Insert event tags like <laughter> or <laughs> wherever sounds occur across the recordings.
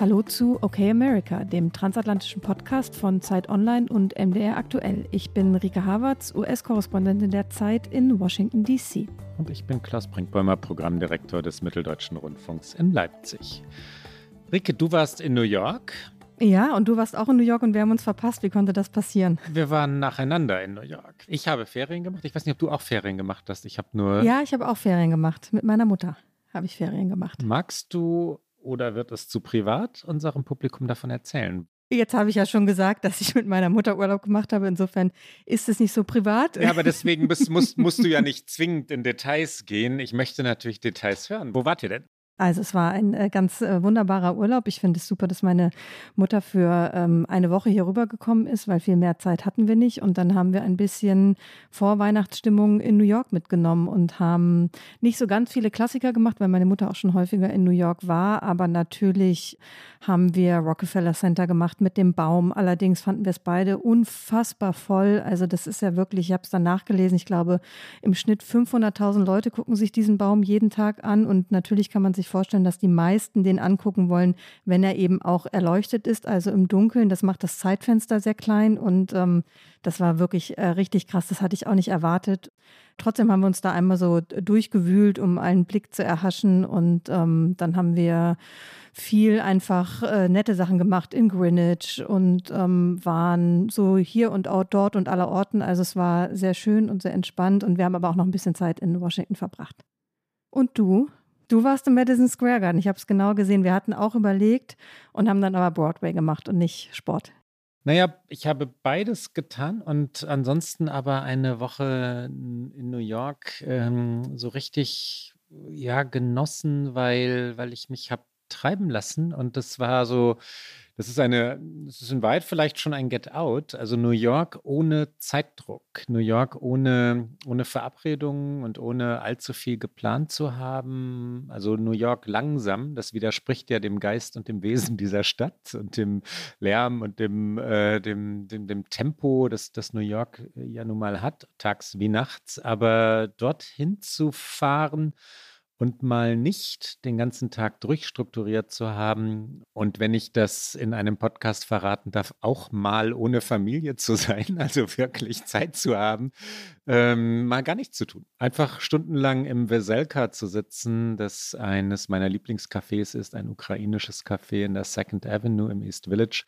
Hallo zu Okay America, dem transatlantischen Podcast von Zeit Online und MDR Aktuell. Ich bin Rike Havertz, US-Korrespondentin der Zeit in Washington, D.C. Und ich bin Klaus Brinkbäumer, Programmdirektor des Mitteldeutschen Rundfunks in Leipzig. Rike, du warst in New York. Ja, und du warst auch in New York und wir haben uns verpasst. Wie konnte das passieren? Wir waren nacheinander in New York. Ich habe Ferien gemacht. Ich weiß nicht, ob du auch Ferien gemacht hast. Ich habe nur. Ja, ich habe auch Ferien gemacht. Mit meiner Mutter habe ich Ferien gemacht. Magst du oder wird es zu privat unserem Publikum davon erzählen? Jetzt habe ich ja schon gesagt, dass ich mit meiner Mutter Urlaub gemacht habe. Insofern ist es nicht so privat. Ja, aber deswegen <laughs> bist, musst, musst du ja nicht zwingend in Details gehen. Ich möchte natürlich Details hören. Wo wart ihr denn? Also es war ein äh, ganz äh, wunderbarer Urlaub. Ich finde es super, dass meine Mutter für ähm, eine Woche hier rübergekommen ist, weil viel mehr Zeit hatten wir nicht. Und dann haben wir ein bisschen Vorweihnachtsstimmung in New York mitgenommen und haben nicht so ganz viele Klassiker gemacht, weil meine Mutter auch schon häufiger in New York war. Aber natürlich haben wir Rockefeller Center gemacht mit dem Baum. Allerdings fanden wir es beide unfassbar voll. Also das ist ja wirklich, ich habe es dann nachgelesen, ich glaube im Schnitt 500.000 Leute gucken sich diesen Baum jeden Tag an. Und natürlich kann man sich vorstellen, dass die meisten den angucken wollen, wenn er eben auch erleuchtet ist, also im Dunkeln. Das macht das Zeitfenster sehr klein und ähm, das war wirklich äh, richtig krass. Das hatte ich auch nicht erwartet. Trotzdem haben wir uns da einmal so durchgewühlt, um einen Blick zu erhaschen und ähm, dann haben wir viel einfach äh, nette Sachen gemacht in Greenwich und ähm, waren so hier und dort und aller Orten. Also es war sehr schön und sehr entspannt und wir haben aber auch noch ein bisschen Zeit in Washington verbracht. Und du? Du warst im Madison Square Garden. Ich habe es genau gesehen. Wir hatten auch überlegt und haben dann aber Broadway gemacht und nicht Sport. Naja, ich habe beides getan und ansonsten aber eine Woche in New York ähm, so richtig ja genossen, weil, weil ich mich habe treiben lassen und das war so das ist eine, das ist in weit vielleicht schon ein Get Out. Also New York ohne Zeitdruck, New York ohne, ohne Verabredungen und ohne allzu viel geplant zu haben. Also New York langsam, das widerspricht ja dem Geist und dem Wesen <laughs> dieser Stadt und dem Lärm und dem, äh, dem, dem, dem Tempo, das, das New York ja nun mal hat, tags wie nachts. Aber dorthin zu fahren, und mal nicht den ganzen Tag durchstrukturiert zu haben und wenn ich das in einem Podcast verraten darf, auch mal ohne Familie zu sein, <laughs> also wirklich Zeit zu haben, ähm, mal gar nichts zu tun. Einfach stundenlang im Veselka zu sitzen, das eines meiner Lieblingscafés ist, ein ukrainisches Café in der Second Avenue im East Village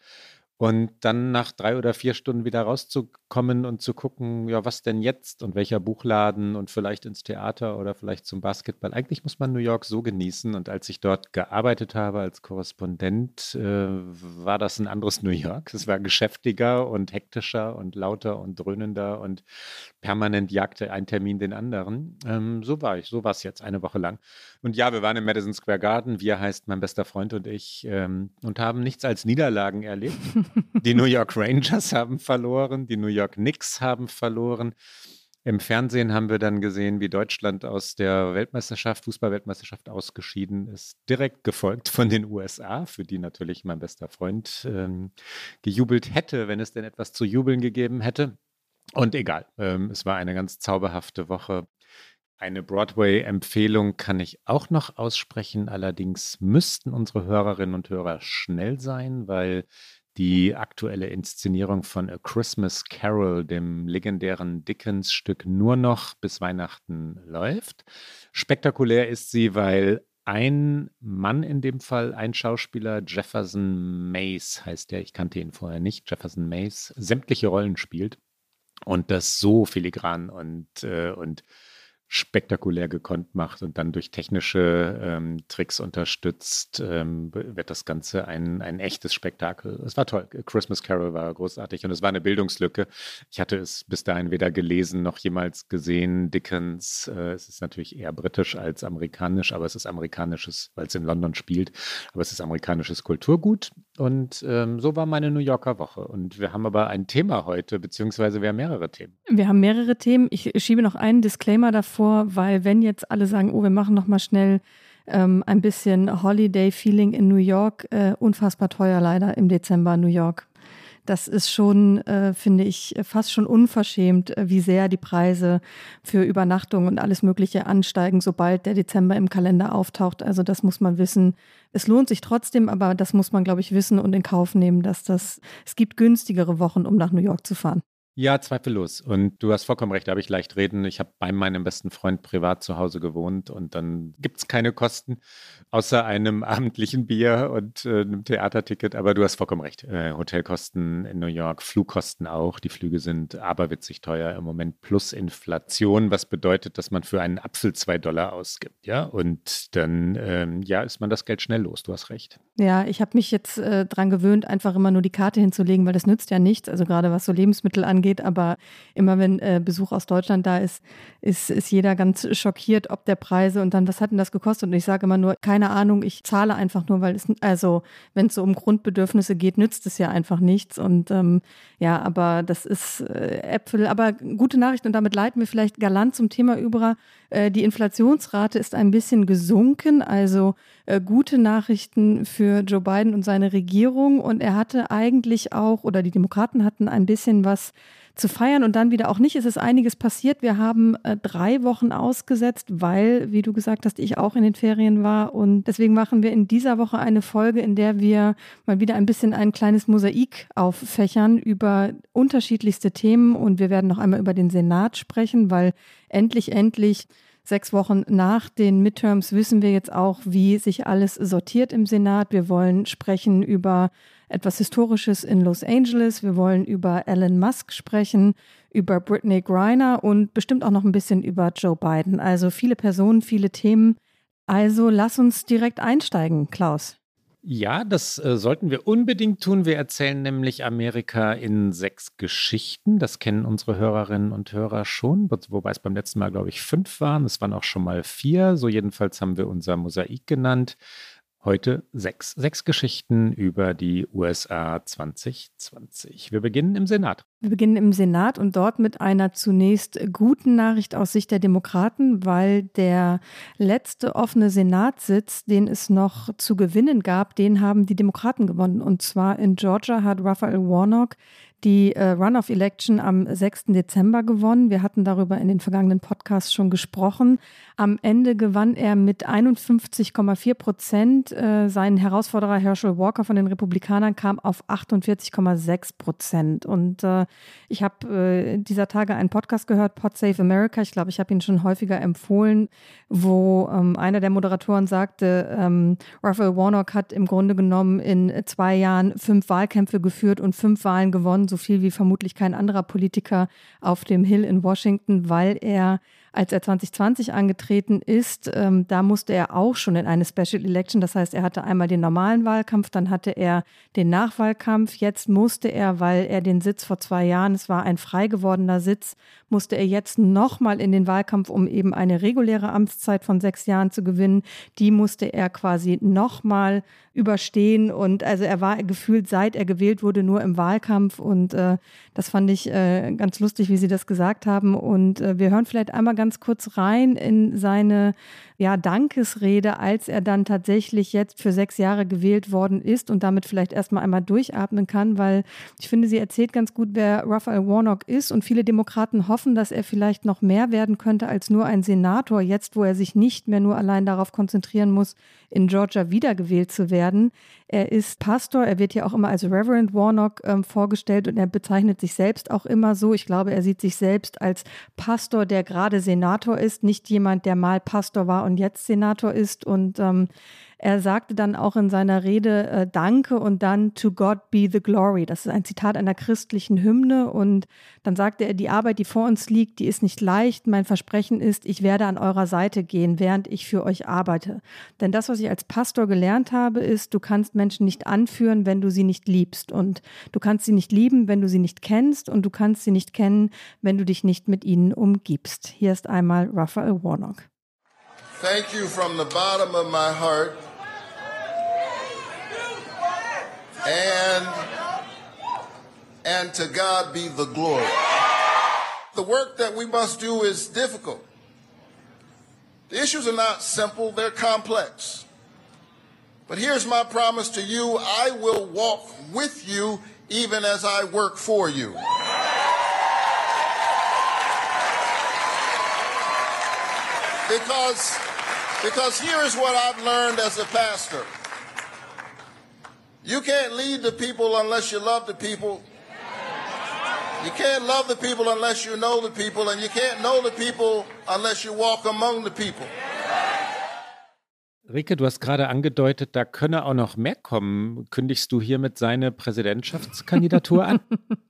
und dann nach drei oder vier Stunden wieder rauszukommen und zu gucken, ja, was denn jetzt und welcher Buchladen und vielleicht ins Theater oder vielleicht zum Basketball. Eigentlich muss man New York so genießen. Und als ich dort gearbeitet habe als Korrespondent, äh, war das ein anderes <laughs> New York. Es war geschäftiger und hektischer und lauter und dröhnender und permanent jagte ein Termin den anderen. Ähm, so war ich, so war es jetzt eine Woche lang. Und ja, wir waren im Madison Square Garden. Wir heißt mein bester Freund und ich ähm, und haben nichts als Niederlagen erlebt. <laughs> Die New York Rangers haben verloren, die New York Knicks haben verloren. Im Fernsehen haben wir dann gesehen, wie Deutschland aus der Weltmeisterschaft, Fußballweltmeisterschaft ausgeschieden ist, direkt gefolgt von den USA, für die natürlich mein bester Freund ähm, gejubelt hätte, wenn es denn etwas zu jubeln gegeben hätte. Und egal, ähm, es war eine ganz zauberhafte Woche. Eine Broadway-Empfehlung kann ich auch noch aussprechen. Allerdings müssten unsere Hörerinnen und Hörer schnell sein, weil die aktuelle Inszenierung von A Christmas Carol, dem legendären Dickens-Stück, nur noch bis Weihnachten läuft. Spektakulär ist sie, weil ein Mann in dem Fall, ein Schauspieler, Jefferson Mace heißt der, ich kannte ihn vorher nicht, Jefferson Mace, sämtliche Rollen spielt und das so filigran und, äh, und spektakulär gekonnt macht und dann durch technische ähm, Tricks unterstützt, ähm, wird das Ganze ein, ein echtes Spektakel. Es war toll. Christmas Carol war großartig und es war eine Bildungslücke. Ich hatte es bis dahin weder gelesen noch jemals gesehen. Dickens, äh, es ist natürlich eher britisch als amerikanisch, aber es ist amerikanisches, weil es in London spielt, aber es ist amerikanisches Kulturgut Und ähm, so war meine New Yorker Woche. Und wir haben aber ein Thema heute, beziehungsweise wir haben mehrere Themen. Wir haben mehrere Themen. Ich schiebe noch einen Disclaimer davor, weil wenn jetzt alle sagen, oh, wir machen noch mal schnell ähm, ein bisschen Holiday-Feeling in New York, äh, unfassbar teuer leider im Dezember New York. Das ist schon, äh, finde ich, fast schon unverschämt, äh, wie sehr die Preise für Übernachtung und alles Mögliche ansteigen, sobald der Dezember im Kalender auftaucht. Also das muss man wissen. Es lohnt sich trotzdem, aber das muss man, glaube ich, wissen und in Kauf nehmen, dass das, es gibt günstigere Wochen, um nach New York zu fahren. Ja, zweifellos. Und du hast vollkommen recht, da habe ich leicht reden. Ich habe bei meinem besten Freund privat zu Hause gewohnt und dann gibt es keine Kosten außer einem <laughs> abendlichen Bier und äh, einem Theaterticket. Aber du hast vollkommen recht. Äh, Hotelkosten in New York, Flugkosten auch. Die Flüge sind aberwitzig teuer im Moment plus Inflation, was bedeutet, dass man für einen Apfel zwei Dollar ausgibt. Ja, und dann ähm, ja, ist man das Geld schnell los. Du hast recht. Ja, ich habe mich jetzt äh, dran gewöhnt, einfach immer nur die Karte hinzulegen, weil das nützt ja nichts. Also gerade was so Lebensmittel angeht angeht. Aber immer wenn äh, Besuch aus Deutschland da ist, ist, ist jeder ganz schockiert, ob der Preise und dann, was hat denn das gekostet? Und ich sage immer nur, keine Ahnung, ich zahle einfach nur, weil es, also wenn es so um Grundbedürfnisse geht, nützt es ja einfach nichts. Und ähm, ja, aber das ist äh, Äpfel. Aber gute Nachricht und damit leiten wir vielleicht galant zum Thema über. Äh, die Inflationsrate ist ein bisschen gesunken, also äh, gute Nachrichten für Joe Biden und seine Regierung. Und er hatte eigentlich auch, oder die Demokraten hatten ein bisschen was zu feiern und dann wieder auch nicht. Es ist einiges passiert. Wir haben äh, drei Wochen ausgesetzt, weil, wie du gesagt hast, ich auch in den Ferien war. Und deswegen machen wir in dieser Woche eine Folge, in der wir mal wieder ein bisschen ein kleines Mosaik auffächern über unterschiedlichste Themen. Und wir werden noch einmal über den Senat sprechen, weil endlich, endlich Sechs Wochen nach den Midterms wissen wir jetzt auch, wie sich alles sortiert im Senat. Wir wollen sprechen über etwas Historisches in Los Angeles. Wir wollen über Elon Musk sprechen, über Britney Griner und bestimmt auch noch ein bisschen über Joe Biden. Also viele Personen, viele Themen. Also lass uns direkt einsteigen, Klaus. Ja, das äh, sollten wir unbedingt tun. Wir erzählen nämlich Amerika in sechs Geschichten. Das kennen unsere Hörerinnen und Hörer schon, wobei es beim letzten Mal, glaube ich, fünf waren. Es waren auch schon mal vier. So jedenfalls haben wir unser Mosaik genannt. Heute sechs. Sechs Geschichten über die USA 2020. Wir beginnen im Senat. Wir beginnen im Senat und dort mit einer zunächst guten Nachricht aus Sicht der Demokraten, weil der letzte offene Senatssitz, den es noch zu gewinnen gab, den haben die Demokraten gewonnen. Und zwar in Georgia hat Raphael Warnock die äh, Runoff-Election am 6. Dezember gewonnen. Wir hatten darüber in den vergangenen Podcasts schon gesprochen. Am Ende gewann er mit 51,4 Prozent. Äh, sein Herausforderer Herschel Walker von den Republikanern kam auf 48,6 Prozent. Und äh, ich habe äh, dieser Tage einen Podcast gehört, Pod Save America. Ich glaube, ich habe ihn schon häufiger empfohlen, wo ähm, einer der Moderatoren sagte, ähm, Raphael Warnock hat im Grunde genommen in zwei Jahren fünf Wahlkämpfe geführt und fünf Wahlen gewonnen so viel wie vermutlich kein anderer Politiker auf dem Hill in Washington, weil er als er 2020 angetreten ist, ähm, da musste er auch schon in eine Special Election. Das heißt, er hatte einmal den normalen Wahlkampf, dann hatte er den Nachwahlkampf. Jetzt musste er, weil er den Sitz vor zwei Jahren, es war ein frei gewordener Sitz, musste er jetzt nochmal in den Wahlkampf, um eben eine reguläre Amtszeit von sechs Jahren zu gewinnen. Die musste er quasi nochmal überstehen. Und also er war gefühlt, seit er gewählt wurde, nur im Wahlkampf. Und äh, das fand ich äh, ganz lustig, wie Sie das gesagt haben. Und äh, wir hören vielleicht einmal ganz kurz rein in seine ja, Dankesrede, als er dann tatsächlich jetzt für sechs Jahre gewählt worden ist und damit vielleicht erstmal einmal durchatmen kann, weil ich finde, sie erzählt ganz gut, wer Raphael Warnock ist und viele Demokraten hoffen, dass er vielleicht noch mehr werden könnte als nur ein Senator, jetzt wo er sich nicht mehr nur allein darauf konzentrieren muss, in Georgia wiedergewählt zu werden. Er ist Pastor, er wird ja auch immer als Reverend Warnock ähm, vorgestellt und er bezeichnet sich selbst auch immer so. Ich glaube, er sieht sich selbst als Pastor, der gerade Senator ist, nicht jemand, der mal Pastor war und jetzt Senator ist. Und ähm, er sagte dann auch in seiner Rede äh, Danke und dann To God be the glory. Das ist ein Zitat einer christlichen Hymne. Und dann sagte er, die Arbeit, die vor uns liegt, die ist nicht leicht. Mein Versprechen ist, ich werde an eurer Seite gehen, während ich für euch arbeite. Denn das, was ich als Pastor gelernt habe, ist, du kannst Menschen nicht anführen, wenn du sie nicht liebst. Und du kannst sie nicht lieben, wenn du sie nicht kennst. Und du kannst sie nicht kennen, wenn du dich nicht mit ihnen umgibst. Hier ist einmal Raphael Warnock. Thank you from the bottom of my heart And, and to God be the glory. The work that we must do is difficult. The issues are not simple, they're complex. But here's my promise to you I will walk with you even as I work for you. Because, because here is what I've learned as a pastor. You can't lead the people unless you love the people. You can't love the people unless you know the people, and you can't know the people unless you walk among the people. Rike, du hast gerade angedeutet, da könne auch noch mehr kommen. Kündigst du hiermit seine Präsidentschaftskandidatur an?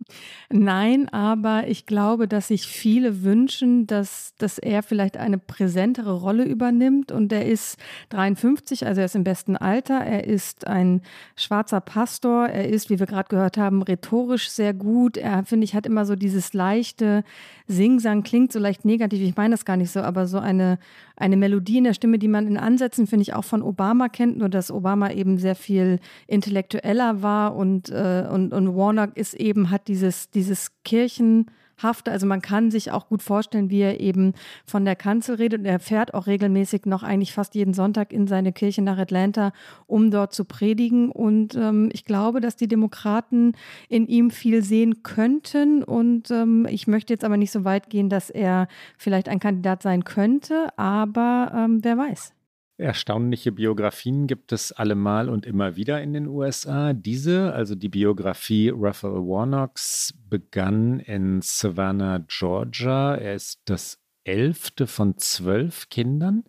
<laughs> Nein, aber ich glaube, dass sich viele wünschen, dass, dass er vielleicht eine präsentere Rolle übernimmt. Und er ist 53, also er ist im besten Alter. Er ist ein schwarzer Pastor. Er ist, wie wir gerade gehört haben, rhetorisch sehr gut. Er, finde ich, hat immer so dieses leichte Singsang, klingt so leicht negativ. Ich meine das gar nicht so, aber so eine, eine Melodie in der Stimme, die man in Ansätzen, finde ich, auch von Obama kennt, nur dass Obama eben sehr viel intellektueller war und, äh, und, und Warnock ist eben, hat dieses, dieses Kirchen- hafte. Also man kann sich auch gut vorstellen, wie er eben von der Kanzel redet. Und er fährt auch regelmäßig noch eigentlich fast jeden Sonntag in seine Kirche nach Atlanta, um dort zu predigen. Und ähm, ich glaube, dass die Demokraten in ihm viel sehen könnten. Und ähm, ich möchte jetzt aber nicht so weit gehen, dass er vielleicht ein Kandidat sein könnte. Aber ähm, wer weiß. Erstaunliche Biografien gibt es allemal und immer wieder in den USA. Diese, also die Biografie Raphael Warnocks, begann in Savannah, Georgia. Er ist das elfte von zwölf Kindern.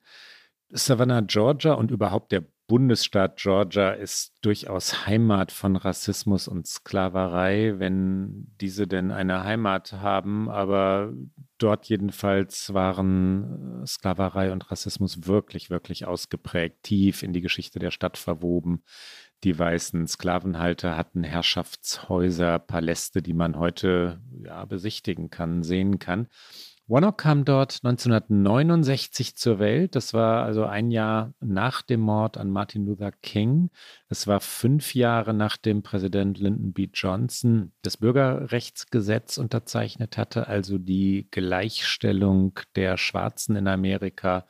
Savannah, Georgia und überhaupt der Bundesstaat Georgia ist durchaus Heimat von Rassismus und Sklaverei, wenn diese denn eine Heimat haben. Aber dort jedenfalls waren äh, Sklaverei und Rassismus wirklich, wirklich ausgeprägt, tief in die Geschichte der Stadt verwoben. Die weißen Sklavenhalter hatten Herrschaftshäuser, Paläste, die man heute ja, besichtigen kann, sehen kann. Warnock kam dort 1969 zur Welt. Das war also ein Jahr nach dem Mord an Martin Luther King. Es war fünf Jahre nachdem Präsident Lyndon B. Johnson das Bürgerrechtsgesetz unterzeichnet hatte, also die Gleichstellung der Schwarzen in Amerika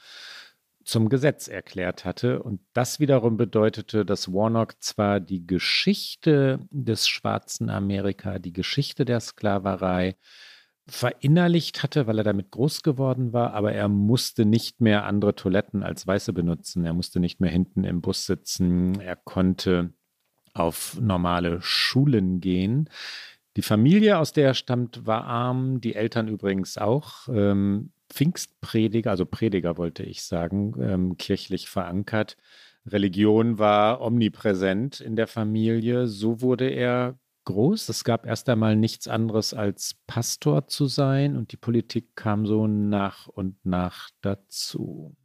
zum Gesetz erklärt hatte. Und das wiederum bedeutete, dass Warnock zwar die Geschichte des schwarzen Amerika, die Geschichte der Sklaverei, verinnerlicht hatte, weil er damit groß geworden war, aber er musste nicht mehr andere Toiletten als Weiße benutzen. Er musste nicht mehr hinten im Bus sitzen. Er konnte auf normale Schulen gehen. Die Familie, aus der er stammt, war arm, die Eltern übrigens auch. Ähm, Pfingstprediger, also Prediger wollte ich sagen, ähm, kirchlich verankert. Religion war omnipräsent in der Familie. So wurde er groß. Es gab erst einmal nichts anderes als Pastor zu sein und die Politik kam so nach und nach dazu.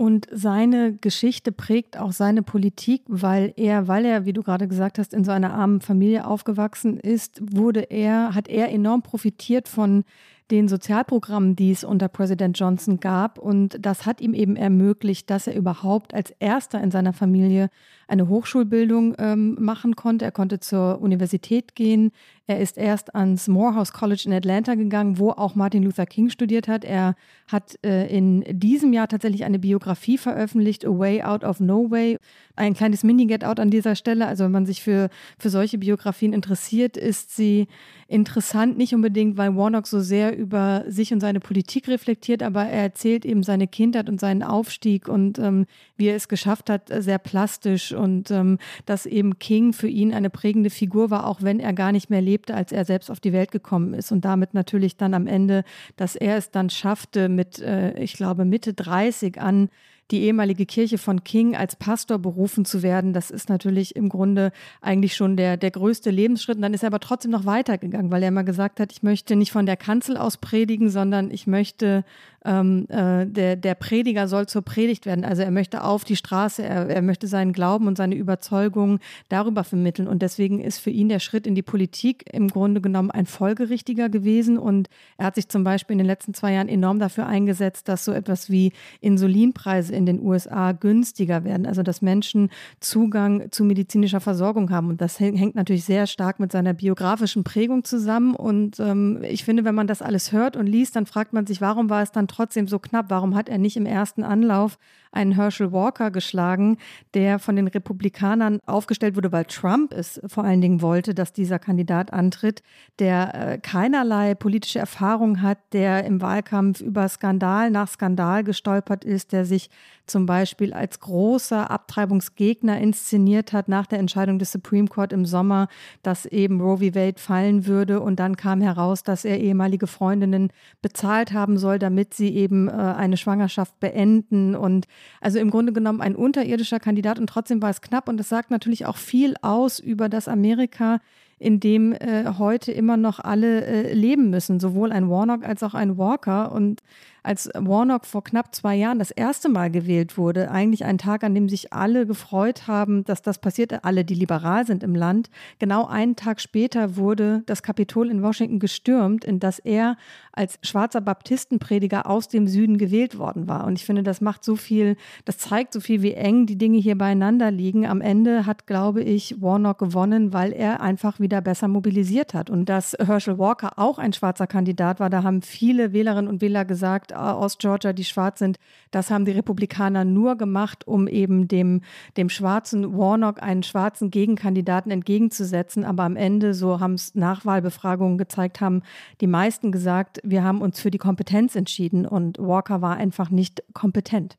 Und seine Geschichte prägt auch seine Politik, weil er, weil er, wie du gerade gesagt hast, in so einer armen Familie aufgewachsen ist, wurde er, hat er enorm profitiert von den Sozialprogrammen, die es unter Präsident Johnson gab. Und das hat ihm eben ermöglicht, dass er überhaupt als erster in seiner Familie eine Hochschulbildung ähm, machen konnte. Er konnte zur Universität gehen. Er ist erst ans Morehouse College in Atlanta gegangen, wo auch Martin Luther King studiert hat. Er hat äh, in diesem Jahr tatsächlich eine Biografie veröffentlicht, A Way Out of No Way. Ein kleines Mini-Get-Out an dieser Stelle. Also wenn man sich für, für solche Biografien interessiert, ist sie interessant, nicht unbedingt, weil Warnock so sehr über sich und seine Politik reflektiert, aber er erzählt eben seine Kindheit und seinen Aufstieg und ähm, wie er es geschafft hat, sehr plastisch und ähm, dass eben King für ihn eine prägende Figur war, auch wenn er gar nicht mehr lebte, als er selbst auf die Welt gekommen ist. Und damit natürlich dann am Ende, dass er es dann schaffte, mit, äh, ich glaube, Mitte 30 an die ehemalige Kirche von King als Pastor berufen zu werden, das ist natürlich im Grunde eigentlich schon der, der größte Lebensschritt. Und dann ist er aber trotzdem noch weitergegangen, weil er immer gesagt hat, ich möchte nicht von der Kanzel aus predigen, sondern ich möchte ähm, äh, der, der Prediger soll zur Predigt werden. Also er möchte auf die Straße, er, er möchte seinen Glauben und seine Überzeugung darüber vermitteln. Und deswegen ist für ihn der Schritt in die Politik im Grunde genommen ein folgerichtiger gewesen. Und er hat sich zum Beispiel in den letzten zwei Jahren enorm dafür eingesetzt, dass so etwas wie Insulinpreise in den USA günstiger werden. Also dass Menschen Zugang zu medizinischer Versorgung haben. Und das hängt natürlich sehr stark mit seiner biografischen Prägung zusammen. Und ähm, ich finde, wenn man das alles hört und liest, dann fragt man sich, warum war es dann trotzdem so knapp? Warum hat er nicht im ersten Anlauf einen Herschel Walker geschlagen, der von den Republikanern aufgestellt wurde, weil Trump es vor allen Dingen wollte, dass dieser Kandidat antritt, der äh, keinerlei politische Erfahrung hat, der im Wahlkampf über Skandal nach Skandal gestolpert ist, der sich zum Beispiel als großer Abtreibungsgegner inszeniert hat nach der Entscheidung des Supreme Court im Sommer, dass eben Roe v. Wade fallen würde. Und dann kam heraus, dass er ehemalige Freundinnen bezahlt haben soll, damit sie eben äh, eine Schwangerschaft beenden. Und also im Grunde genommen ein unterirdischer Kandidat. Und trotzdem war es knapp. Und das sagt natürlich auch viel aus über das Amerika, in dem äh, heute immer noch alle äh, leben müssen, sowohl ein Warnock als auch ein Walker. Und als Warnock vor knapp zwei Jahren das erste Mal gewählt wurde, eigentlich ein Tag, an dem sich alle gefreut haben, dass das passierte, alle, die liberal sind im Land. Genau einen Tag später wurde das Kapitol in Washington gestürmt, in das er als schwarzer Baptistenprediger aus dem Süden gewählt worden war. Und ich finde, das macht so viel, das zeigt so viel, wie eng die Dinge hier beieinander liegen. Am Ende hat, glaube ich, Warnock gewonnen, weil er einfach wieder besser mobilisiert hat. Und dass Herschel Walker auch ein schwarzer Kandidat war, da haben viele Wählerinnen und Wähler gesagt, aus Georgia, die schwarz sind, das haben die Republikaner nur gemacht, um eben dem, dem schwarzen Warnock einen schwarzen Gegenkandidaten entgegenzusetzen. Aber am Ende, so haben es Nachwahlbefragungen gezeigt, haben die meisten gesagt, wir haben uns für die Kompetenz entschieden und Walker war einfach nicht kompetent.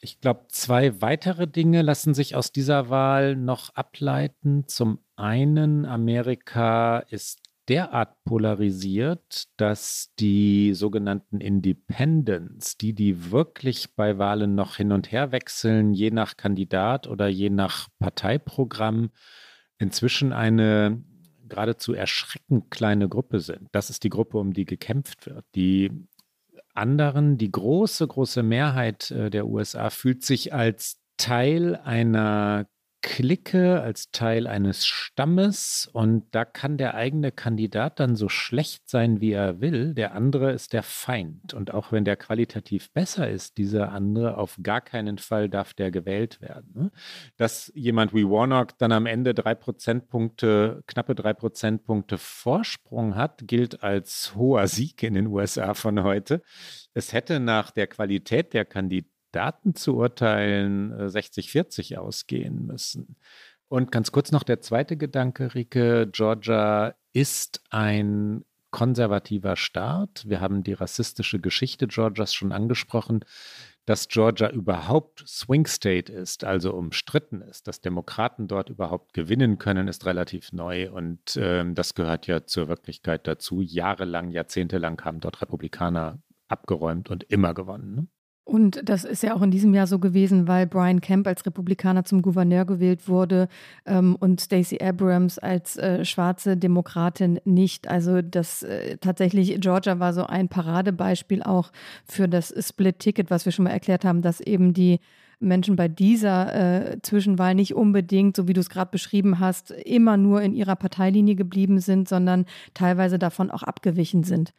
Ich glaube, zwei weitere Dinge lassen sich aus dieser Wahl noch ableiten. Zum einen, Amerika ist derart polarisiert, dass die sogenannten Independents, die, die wirklich bei Wahlen noch hin und her wechseln, je nach Kandidat oder je nach Parteiprogramm, inzwischen eine geradezu erschreckend kleine Gruppe sind. Das ist die Gruppe, um die gekämpft wird. Die anderen, die große, große Mehrheit äh, der USA fühlt sich als Teil einer Clique, als Teil eines Stammes und da kann der eigene Kandidat dann so schlecht sein, wie er will. Der andere ist der Feind und auch wenn der qualitativ besser ist, dieser andere, auf gar keinen Fall darf der gewählt werden. Dass jemand wie Warnock dann am Ende drei Prozentpunkte, knappe drei Prozentpunkte Vorsprung hat, gilt als hoher Sieg in den USA von heute. Es hätte nach der Qualität der Kandidaten Daten zu urteilen 60-40 äh, ausgehen müssen. Und ganz kurz noch der zweite Gedanke, Rike. Georgia ist ein konservativer Staat. Wir haben die rassistische Geschichte Georgias schon angesprochen. Dass Georgia überhaupt Swing State ist, also umstritten ist, dass Demokraten dort überhaupt gewinnen können, ist relativ neu und äh, das gehört ja zur Wirklichkeit dazu. Jahrelang, jahrzehntelang haben dort Republikaner abgeräumt und immer gewonnen. Ne? Und das ist ja auch in diesem Jahr so gewesen, weil Brian Kemp als Republikaner zum Gouverneur gewählt wurde ähm, und Stacey Abrams als äh, schwarze Demokratin nicht. Also das äh, tatsächlich, Georgia war so ein Paradebeispiel auch für das Split-Ticket, was wir schon mal erklärt haben, dass eben die Menschen bei dieser äh, Zwischenwahl nicht unbedingt, so wie du es gerade beschrieben hast, immer nur in ihrer Parteilinie geblieben sind, sondern teilweise davon auch abgewichen sind.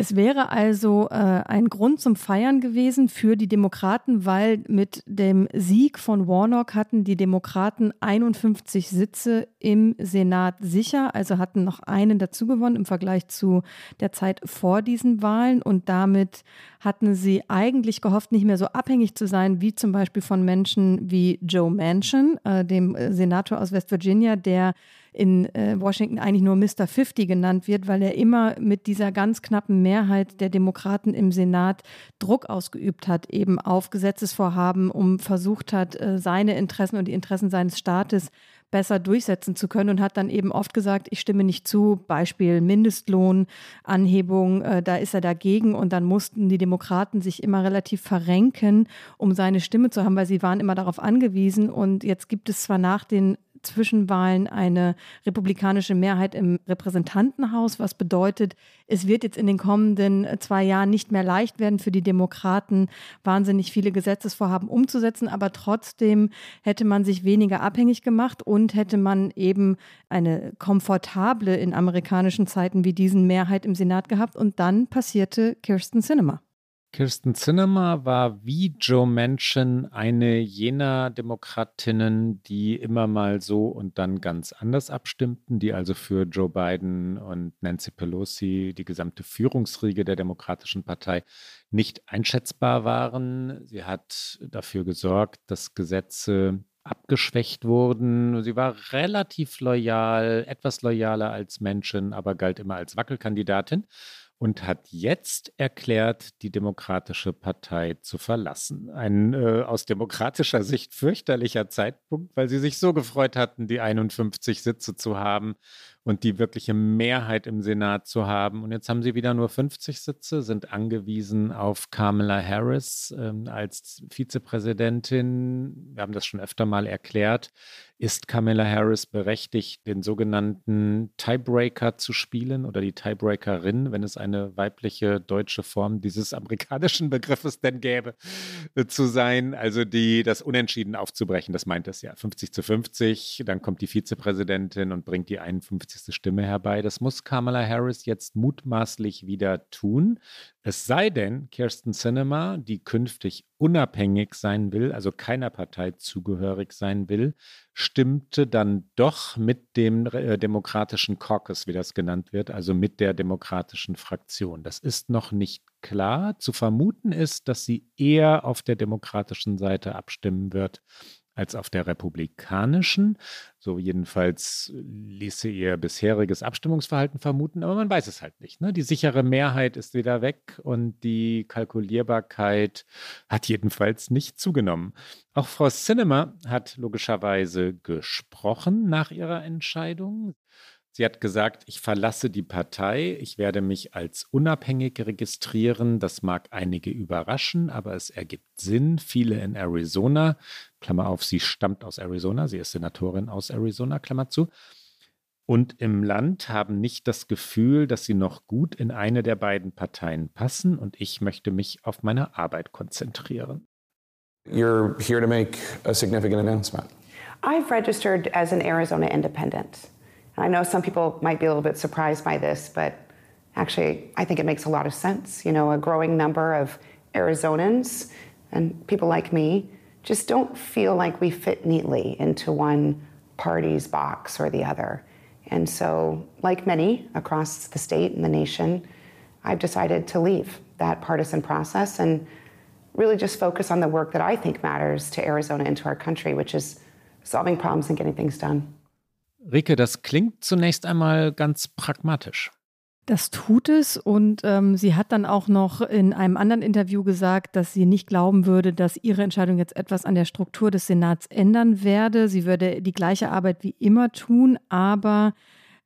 Es wäre also äh, ein Grund zum Feiern gewesen für die Demokraten, weil mit dem Sieg von Warnock hatten die Demokraten 51 Sitze im Senat sicher, also hatten noch einen dazu gewonnen im Vergleich zu der Zeit vor diesen Wahlen. Und damit hatten sie eigentlich gehofft, nicht mehr so abhängig zu sein, wie zum Beispiel von Menschen wie Joe Manchin, äh, dem Senator aus West Virginia, der in äh, Washington eigentlich nur Mr. 50 genannt wird, weil er immer mit dieser ganz knappen Mehrheit der Demokraten im Senat Druck ausgeübt hat, eben auf Gesetzesvorhaben, um versucht hat, äh, seine Interessen und die Interessen seines Staates besser durchsetzen zu können und hat dann eben oft gesagt, ich stimme nicht zu, Beispiel Mindestlohnanhebung, äh, da ist er dagegen und dann mussten die Demokraten sich immer relativ verrenken, um seine Stimme zu haben, weil sie waren immer darauf angewiesen und jetzt gibt es zwar nach den Zwischenwahlen eine republikanische Mehrheit im Repräsentantenhaus, was bedeutet, es wird jetzt in den kommenden zwei Jahren nicht mehr leicht werden für die Demokraten, wahnsinnig viele Gesetzesvorhaben umzusetzen, aber trotzdem hätte man sich weniger abhängig gemacht und hätte man eben eine komfortable in amerikanischen Zeiten wie diesen Mehrheit im Senat gehabt und dann passierte Kirsten Sinema. Kirsten Sinema war wie Joe Manchin eine jener Demokratinnen, die immer mal so und dann ganz anders abstimmten, die also für Joe Biden und Nancy Pelosi, die gesamte Führungsriege der Demokratischen Partei, nicht einschätzbar waren. Sie hat dafür gesorgt, dass Gesetze abgeschwächt wurden. Sie war relativ loyal, etwas loyaler als Menschen, aber galt immer als Wackelkandidatin und hat jetzt erklärt, die Demokratische Partei zu verlassen. Ein äh, aus demokratischer Sicht fürchterlicher Zeitpunkt, weil sie sich so gefreut hatten, die 51 Sitze zu haben und die wirkliche Mehrheit im Senat zu haben. Und jetzt haben sie wieder nur 50 Sitze, sind angewiesen auf Kamala Harris ähm, als Vizepräsidentin. Wir haben das schon öfter mal erklärt. Ist Kamala Harris berechtigt, den sogenannten Tiebreaker zu spielen oder die Tiebreakerin, wenn es eine weibliche deutsche Form dieses amerikanischen Begriffes denn gäbe, äh, zu sein? Also die das Unentschieden aufzubrechen, das meint es ja. 50 zu 50, dann kommt die Vizepräsidentin und bringt die 51 wichtigste Stimme herbei. Das muss Kamala Harris jetzt mutmaßlich wieder tun. Es sei denn, Kirsten Sinema, die künftig unabhängig sein will, also keiner Partei zugehörig sein will, stimmte dann doch mit dem äh, demokratischen Caucus, wie das genannt wird, also mit der demokratischen Fraktion. Das ist noch nicht klar. Zu vermuten ist, dass sie eher auf der demokratischen Seite abstimmen wird als auf der republikanischen. So jedenfalls ließe ihr bisheriges Abstimmungsverhalten vermuten, aber man weiß es halt nicht. Ne? Die sichere Mehrheit ist wieder weg und die Kalkulierbarkeit hat jedenfalls nicht zugenommen. Auch Frau Cinema hat logischerweise gesprochen nach ihrer Entscheidung. Sie hat gesagt, ich verlasse die Partei, ich werde mich als unabhängig registrieren. Das mag einige überraschen, aber es ergibt Sinn. Viele in Arizona, Klammer auf, sie stammt aus Arizona, sie ist Senatorin aus Arizona, Klammer zu. Und im Land haben nicht das Gefühl, dass sie noch gut in eine der beiden Parteien passen und ich möchte mich auf meine Arbeit konzentrieren. You're here to make a significant announcement. I've registered as an Arizona independent. I know some people might be a little bit surprised by this, but actually, I think it makes a lot of sense. You know, a growing number of Arizonans and people like me just don't feel like we fit neatly into one party's box or the other. And so, like many across the state and the nation, I've decided to leave that partisan process and really just focus on the work that I think matters to Arizona and to our country, which is solving problems and getting things done. Rike, das klingt zunächst einmal ganz pragmatisch. Das tut es und ähm, sie hat dann auch noch in einem anderen Interview gesagt, dass sie nicht glauben würde, dass ihre Entscheidung jetzt etwas an der Struktur des Senats ändern werde. Sie würde die gleiche Arbeit wie immer tun, aber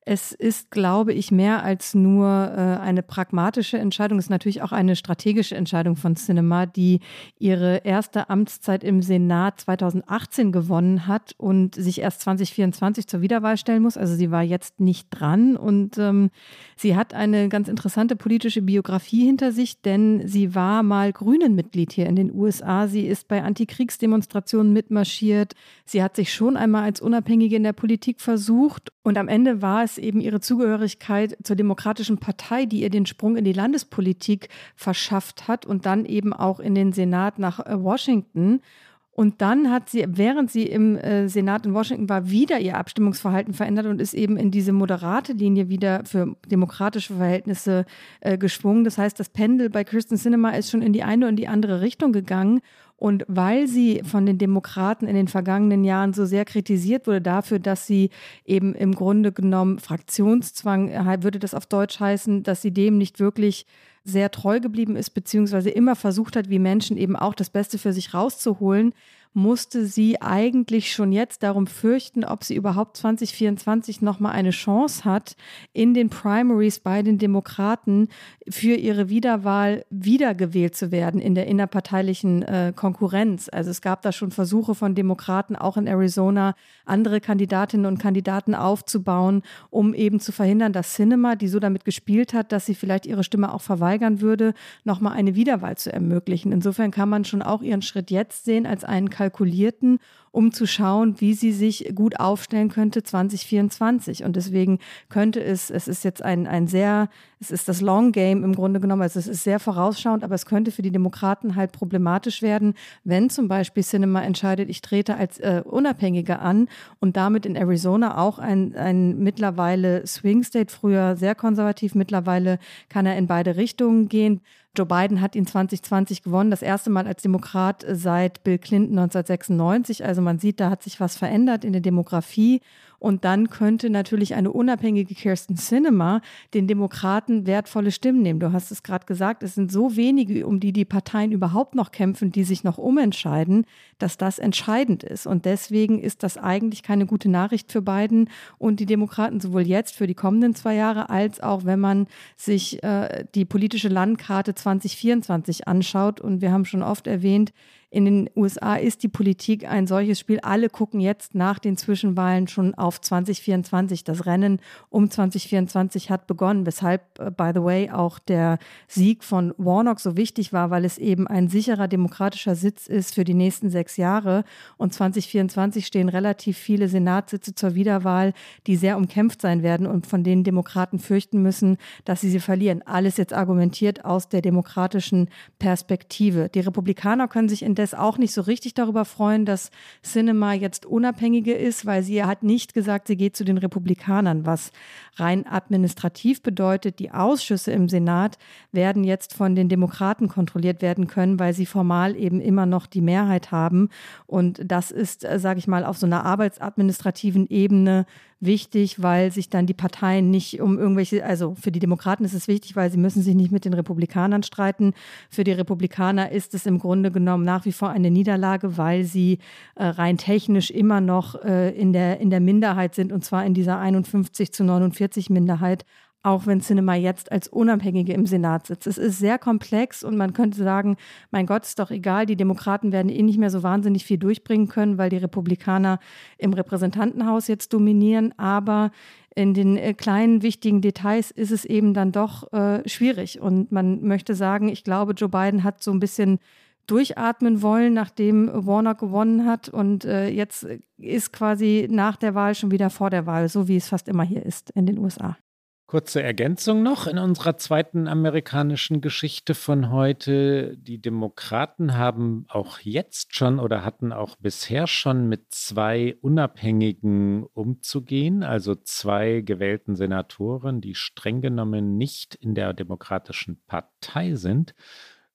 es ist, glaube ich, mehr als nur äh, eine pragmatische Entscheidung. Es ist natürlich auch eine strategische Entscheidung von Cinema, die ihre erste Amtszeit im Senat 2018 gewonnen hat und sich erst 2024 zur Wiederwahl stellen muss. Also sie war jetzt nicht dran und ähm, sie hat eine ganz interessante politische Biografie hinter sich, denn sie war mal Grünen-Mitglied hier in den USA. Sie ist bei Antikriegsdemonstrationen mitmarschiert. Sie hat sich schon einmal als Unabhängige in der Politik versucht und am Ende war es es eben ihre Zugehörigkeit zur Demokratischen Partei, die ihr den Sprung in die Landespolitik verschafft hat und dann eben auch in den Senat nach äh, Washington. Und dann hat sie, während sie im äh, Senat in Washington war, wieder ihr Abstimmungsverhalten verändert und ist eben in diese moderate Linie wieder für demokratische Verhältnisse äh, geschwungen. Das heißt, das Pendel bei Kristen Cinema ist schon in die eine und die andere Richtung gegangen. Und weil sie von den Demokraten in den vergangenen Jahren so sehr kritisiert wurde dafür, dass sie eben im Grunde genommen Fraktionszwang, äh, würde das auf Deutsch heißen, dass sie dem nicht wirklich sehr treu geblieben ist, beziehungsweise immer versucht hat, wie Menschen eben auch das Beste für sich rauszuholen, musste sie eigentlich schon jetzt darum fürchten, ob sie überhaupt 2024 nochmal eine Chance hat, in den Primaries bei den Demokraten für ihre Wiederwahl wiedergewählt zu werden in der innerparteilichen äh, Konkurrenz. Also es gab da schon Versuche von Demokraten, auch in Arizona, andere Kandidatinnen und Kandidaten aufzubauen, um eben zu verhindern, dass Cinema, die so damit gespielt hat, dass sie vielleicht ihre Stimme auch verweigern würde, nochmal eine Wiederwahl zu ermöglichen. Insofern kann man schon auch ihren Schritt jetzt sehen als einen kalkulierten um zu schauen, wie sie sich gut aufstellen könnte 2024. Und deswegen könnte es, es ist jetzt ein, ein sehr, es ist das Long Game im Grunde genommen, also es ist sehr vorausschauend, aber es könnte für die Demokraten halt problematisch werden, wenn zum Beispiel Cinema entscheidet, ich trete als äh, Unabhängiger an und damit in Arizona auch ein, ein mittlerweile Swing State, früher sehr konservativ, mittlerweile kann er in beide Richtungen gehen. Joe Biden hat ihn 2020 gewonnen, das erste Mal als Demokrat seit Bill Clinton 1996. Also man sieht, da hat sich was verändert in der Demografie. Und dann könnte natürlich eine unabhängige Kirsten Cinema den Demokraten wertvolle Stimmen nehmen. Du hast es gerade gesagt, es sind so wenige, um die die Parteien überhaupt noch kämpfen, die sich noch umentscheiden, dass das entscheidend ist. Und deswegen ist das eigentlich keine gute Nachricht für Biden und die Demokraten, sowohl jetzt für die kommenden zwei Jahre, als auch wenn man sich äh, die politische Landkarte 2024 anschaut. Und wir haben schon oft erwähnt, in den USA ist die Politik ein solches Spiel. Alle gucken jetzt nach den Zwischenwahlen schon auf 2024. Das Rennen um 2024 hat begonnen, weshalb, äh, by the way, auch der Sieg von Warnock so wichtig war, weil es eben ein sicherer demokratischer Sitz ist für die nächsten sechs Jahre. Und 2024 stehen relativ viele Senatssitze zur Wiederwahl, die sehr umkämpft sein werden und von denen Demokraten fürchten müssen, dass sie sie verlieren. Alles jetzt argumentiert aus der demokratischen Perspektive. Die Republikaner können sich in indes auch nicht so richtig darüber freuen, dass Cinema jetzt unabhängige ist, weil sie hat nicht gesagt, sie geht zu den Republikanern, was rein administrativ bedeutet, die Ausschüsse im Senat werden jetzt von den Demokraten kontrolliert werden können, weil sie formal eben immer noch die Mehrheit haben. Und das ist, äh, sage ich mal, auf so einer arbeitsadministrativen Ebene wichtig, weil sich dann die Parteien nicht um irgendwelche, also für die Demokraten ist es wichtig, weil sie müssen sich nicht mit den Republikanern streiten. Für die Republikaner ist es im Grunde genommen nach wie vor eine Niederlage, weil sie äh, rein technisch immer noch äh, in, der, in der Minderheit sind und zwar in dieser 51 zu 49 Minderheit auch wenn Cinema jetzt als Unabhängige im Senat sitzt. Es ist sehr komplex und man könnte sagen, mein Gott, ist doch egal, die Demokraten werden eh nicht mehr so wahnsinnig viel durchbringen können, weil die Republikaner im Repräsentantenhaus jetzt dominieren, aber in den äh, kleinen wichtigen Details ist es eben dann doch äh, schwierig. Und man möchte sagen, ich glaube, Joe Biden hat so ein bisschen durchatmen wollen, nachdem Warner gewonnen hat. Und äh, jetzt ist quasi nach der Wahl schon wieder vor der Wahl, so wie es fast immer hier ist in den USA. Kurze Ergänzung noch in unserer zweiten amerikanischen Geschichte von heute. Die Demokraten haben auch jetzt schon oder hatten auch bisher schon mit zwei Unabhängigen umzugehen, also zwei gewählten Senatoren, die streng genommen nicht in der Demokratischen Partei sind.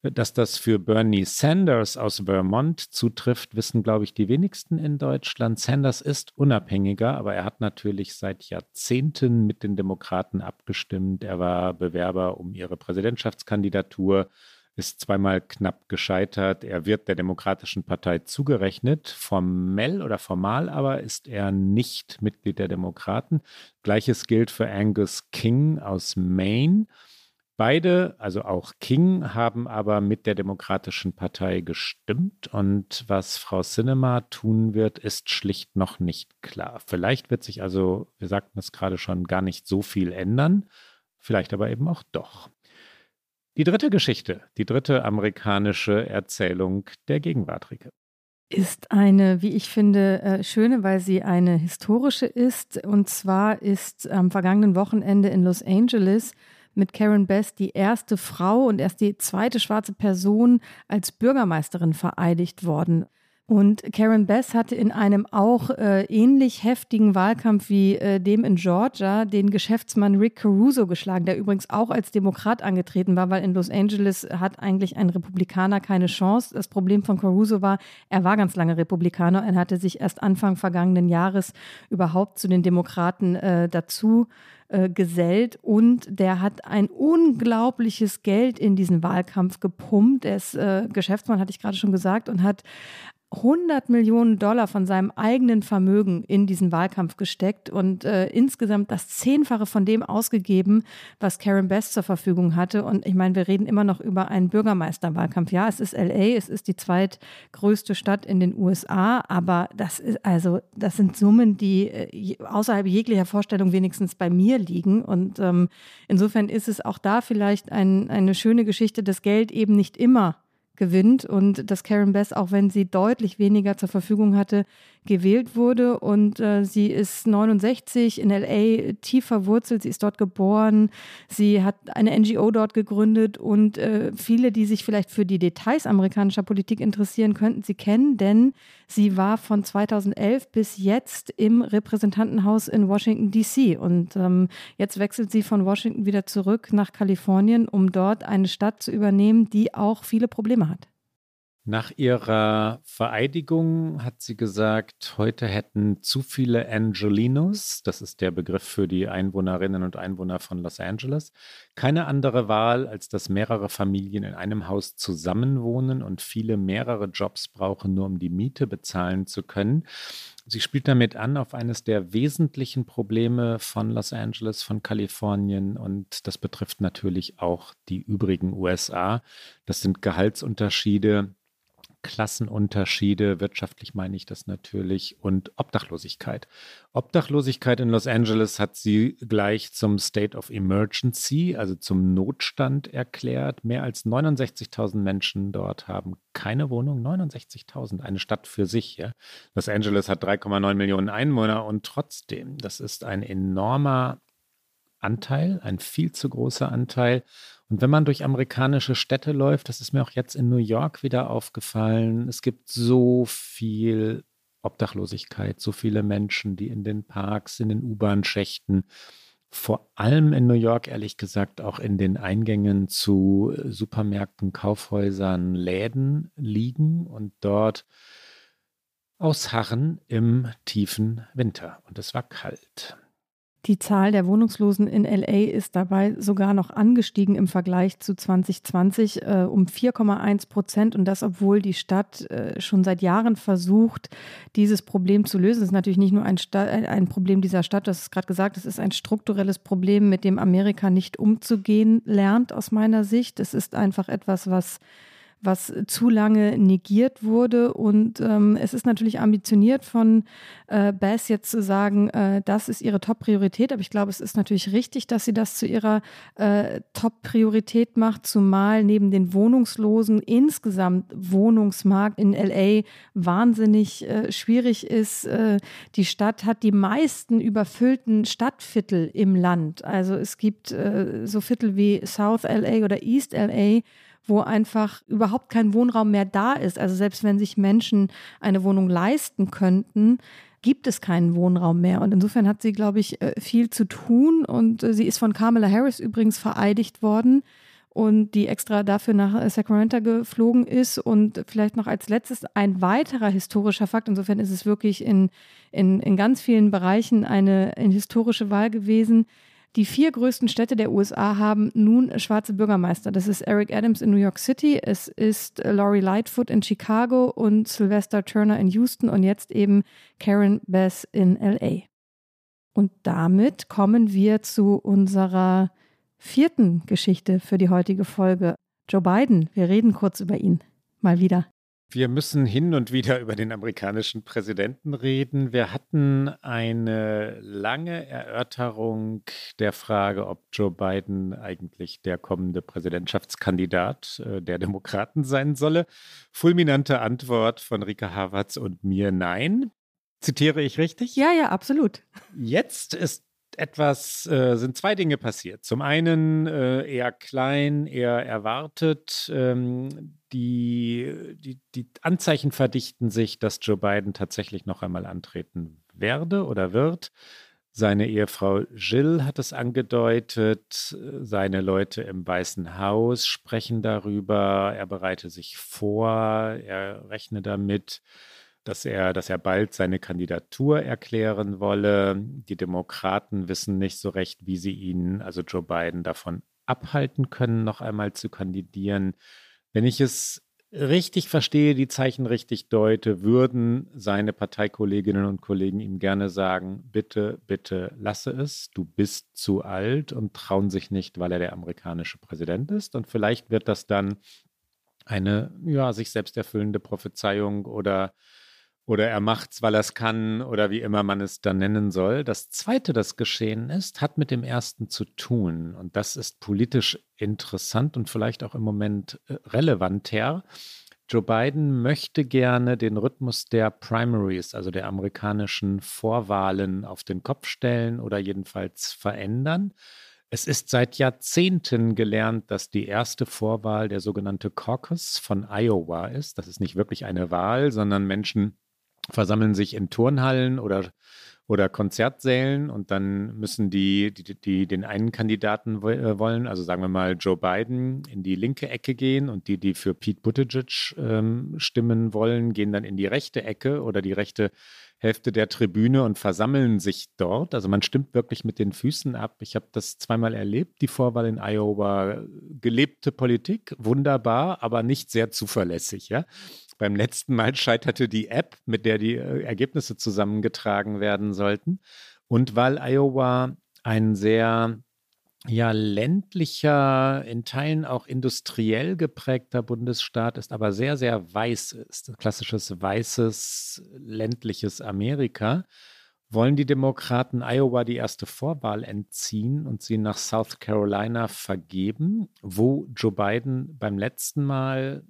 Dass das für Bernie Sanders aus Vermont zutrifft, wissen, glaube ich, die wenigsten in Deutschland. Sanders ist unabhängiger, aber er hat natürlich seit Jahrzehnten mit den Demokraten abgestimmt. Er war Bewerber um ihre Präsidentschaftskandidatur, ist zweimal knapp gescheitert. Er wird der Demokratischen Partei zugerechnet. Formell oder formal aber ist er nicht Mitglied der Demokraten. Gleiches gilt für Angus King aus Maine. Beide, also auch King, haben aber mit der Demokratischen Partei gestimmt und was Frau Sinema tun wird, ist schlicht noch nicht klar. Vielleicht wird sich also, wir sagten es gerade schon, gar nicht so viel ändern, vielleicht aber eben auch doch. Die dritte Geschichte, die dritte amerikanische Erzählung der Gegenwart, Rike ist eine, wie ich finde, äh, schöne, weil sie eine historische ist. Und zwar ist am vergangenen Wochenende in Los Angeles mit Karen Bass die erste Frau und erst die zweite schwarze Person als Bürgermeisterin vereidigt worden. Und Karen Bass hatte in einem auch äh, ähnlich heftigen Wahlkampf wie äh, dem in Georgia den Geschäftsmann Rick Caruso geschlagen, der übrigens auch als Demokrat angetreten war, weil in Los Angeles hat eigentlich ein Republikaner keine Chance. Das Problem von Caruso war, er war ganz lange Republikaner und hatte sich erst Anfang vergangenen Jahres überhaupt zu den Demokraten äh, dazu äh, gesellt und der hat ein unglaubliches Geld in diesen Wahlkampf gepumpt. Er ist äh, Geschäftsmann, hatte ich gerade schon gesagt, und hat 100 Millionen Dollar von seinem eigenen Vermögen in diesen Wahlkampf gesteckt und äh, insgesamt das Zehnfache von dem ausgegeben, was Karen Best zur Verfügung hatte. Und ich meine, wir reden immer noch über einen Bürgermeisterwahlkampf. Ja, es ist LA, es ist die zweitgrößte Stadt in den USA, aber das ist also, das sind Summen, die äh, außerhalb jeglicher Vorstellung wenigstens bei mir liegen. Und ähm, insofern ist es auch da vielleicht ein, eine schöne Geschichte, dass Geld eben nicht immer gewinnt und dass Karen Bass, auch wenn sie deutlich weniger zur Verfügung hatte, gewählt wurde. Und äh, sie ist 69 in LA tief verwurzelt. Sie ist dort geboren. Sie hat eine NGO dort gegründet und äh, viele, die sich vielleicht für die Details amerikanischer Politik interessieren, könnten sie kennen, denn sie war von 2011 bis jetzt im Repräsentantenhaus in Washington, D.C. Und ähm, jetzt wechselt sie von Washington wieder zurück nach Kalifornien, um dort eine Stadt zu übernehmen, die auch viele Probleme hat. Nach ihrer Vereidigung hat sie gesagt, heute hätten zu viele Angelinos, das ist der Begriff für die Einwohnerinnen und Einwohner von Los Angeles, keine andere Wahl, als dass mehrere Familien in einem Haus zusammenwohnen und viele mehrere Jobs brauchen, nur um die Miete bezahlen zu können. Sie spielt damit an auf eines der wesentlichen Probleme von Los Angeles, von Kalifornien und das betrifft natürlich auch die übrigen USA. Das sind Gehaltsunterschiede Klassenunterschiede, wirtschaftlich meine ich das natürlich, und Obdachlosigkeit. Obdachlosigkeit in Los Angeles hat sie gleich zum State of Emergency, also zum Notstand erklärt. Mehr als 69.000 Menschen dort haben keine Wohnung. 69.000, eine Stadt für sich. Ja. Los Angeles hat 3,9 Millionen Einwohner und trotzdem, das ist ein enormer Anteil, ein viel zu großer Anteil. Und wenn man durch amerikanische Städte läuft, das ist mir auch jetzt in New York wieder aufgefallen, es gibt so viel Obdachlosigkeit, so viele Menschen, die in den Parks, in den U-Bahn-Schächten, vor allem in New York, ehrlich gesagt, auch in den Eingängen zu Supermärkten, Kaufhäusern, Läden liegen und dort ausharren im tiefen Winter. Und es war kalt. Die Zahl der Wohnungslosen in LA ist dabei sogar noch angestiegen im Vergleich zu 2020 äh, um 4,1 Prozent. Und das, obwohl die Stadt äh, schon seit Jahren versucht, dieses Problem zu lösen. Es ist natürlich nicht nur ein, ein Problem dieser Stadt, das ist gerade gesagt, es ist ein strukturelles Problem, mit dem Amerika nicht umzugehen lernt, aus meiner Sicht. Es ist einfach etwas, was was zu lange negiert wurde. Und ähm, es ist natürlich ambitioniert von äh, Bass jetzt zu sagen, äh, das ist ihre Top-Priorität. Aber ich glaube, es ist natürlich richtig, dass sie das zu ihrer äh, Top-Priorität macht, zumal neben den Wohnungslosen insgesamt Wohnungsmarkt in LA wahnsinnig äh, schwierig ist. Äh, die Stadt hat die meisten überfüllten Stadtviertel im Land. Also es gibt äh, so Viertel wie South LA oder East LA, wo einfach überhaupt kein Wohnraum mehr da ist. Also selbst wenn sich Menschen eine Wohnung leisten könnten, gibt es keinen Wohnraum mehr. Und insofern hat sie, glaube ich, äh, viel zu tun. Und äh, sie ist von Kamala Harris übrigens vereidigt worden und die extra dafür nach äh, Sacramento geflogen ist. Und vielleicht noch als letztes ein weiterer historischer Fakt. Insofern ist es wirklich in, in, in ganz vielen Bereichen eine, eine historische Wahl gewesen. Die vier größten Städte der USA haben nun schwarze Bürgermeister. Das ist Eric Adams in New York City, es ist Laurie Lightfoot in Chicago und Sylvester Turner in Houston und jetzt eben Karen Bass in LA. Und damit kommen wir zu unserer vierten Geschichte für die heutige Folge. Joe Biden, wir reden kurz über ihn. Mal wieder. Wir müssen hin und wieder <laughs> über den amerikanischen Präsidenten reden. Wir hatten eine lange Erörterung der Frage, ob Joe Biden eigentlich der kommende Präsidentschaftskandidat äh, der Demokraten sein solle. Fulminante Antwort von Rika Havertz und mir nein. Zitiere ich richtig? Ja, ja, absolut. Jetzt ist etwas, äh, sind zwei Dinge passiert. Zum einen äh, eher klein, eher erwartet. Ähm, die, die, die Anzeichen verdichten sich, dass Joe Biden tatsächlich noch einmal antreten werde oder wird. Seine Ehefrau Jill hat es angedeutet, seine Leute im Weißen Haus sprechen darüber, er bereite sich vor, er rechne damit, dass er, dass er bald seine Kandidatur erklären wolle. Die Demokraten wissen nicht so recht, wie sie ihn, also Joe Biden, davon abhalten können, noch einmal zu kandidieren. Wenn ich es richtig verstehe, die Zeichen richtig deute, würden seine Parteikolleginnen und Kollegen ihm gerne sagen, bitte, bitte lasse es, du bist zu alt und trauen sich nicht, weil er der amerikanische Präsident ist. Und vielleicht wird das dann eine, ja, sich selbst erfüllende Prophezeiung oder oder er macht's, weil er es kann oder wie immer man es dann nennen soll. Das zweite, das geschehen ist, hat mit dem ersten zu tun. Und das ist politisch interessant und vielleicht auch im Moment äh, relevanter. Joe Biden möchte gerne den Rhythmus der Primaries, also der amerikanischen Vorwahlen, auf den Kopf stellen oder jedenfalls verändern. Es ist seit Jahrzehnten gelernt, dass die erste Vorwahl der sogenannte Caucus von Iowa ist. Das ist nicht wirklich eine Wahl, sondern Menschen versammeln sich in Turnhallen oder, oder Konzertsälen und dann müssen die, die, die den einen Kandidaten äh, wollen, also sagen wir mal Joe Biden, in die linke Ecke gehen und die, die für Pete Buttigieg ähm, stimmen wollen, gehen dann in die rechte Ecke oder die rechte Hälfte der Tribüne und versammeln sich dort. Also man stimmt wirklich mit den Füßen ab. Ich habe das zweimal erlebt, die Vorwahl in Iowa. Gelebte Politik, wunderbar, aber nicht sehr zuverlässig. Ja? Beim letzten Mal scheiterte die App, mit der die äh, Ergebnisse zusammengetragen werden sollten. Und weil Iowa ein sehr ja, ländlicher, in Teilen auch industriell geprägter Bundesstaat ist, aber sehr, sehr weiß ist, klassisches weißes, ländliches Amerika, wollen die Demokraten Iowa die erste Vorwahl entziehen und sie nach South Carolina vergeben, wo Joe Biden beim letzten Mal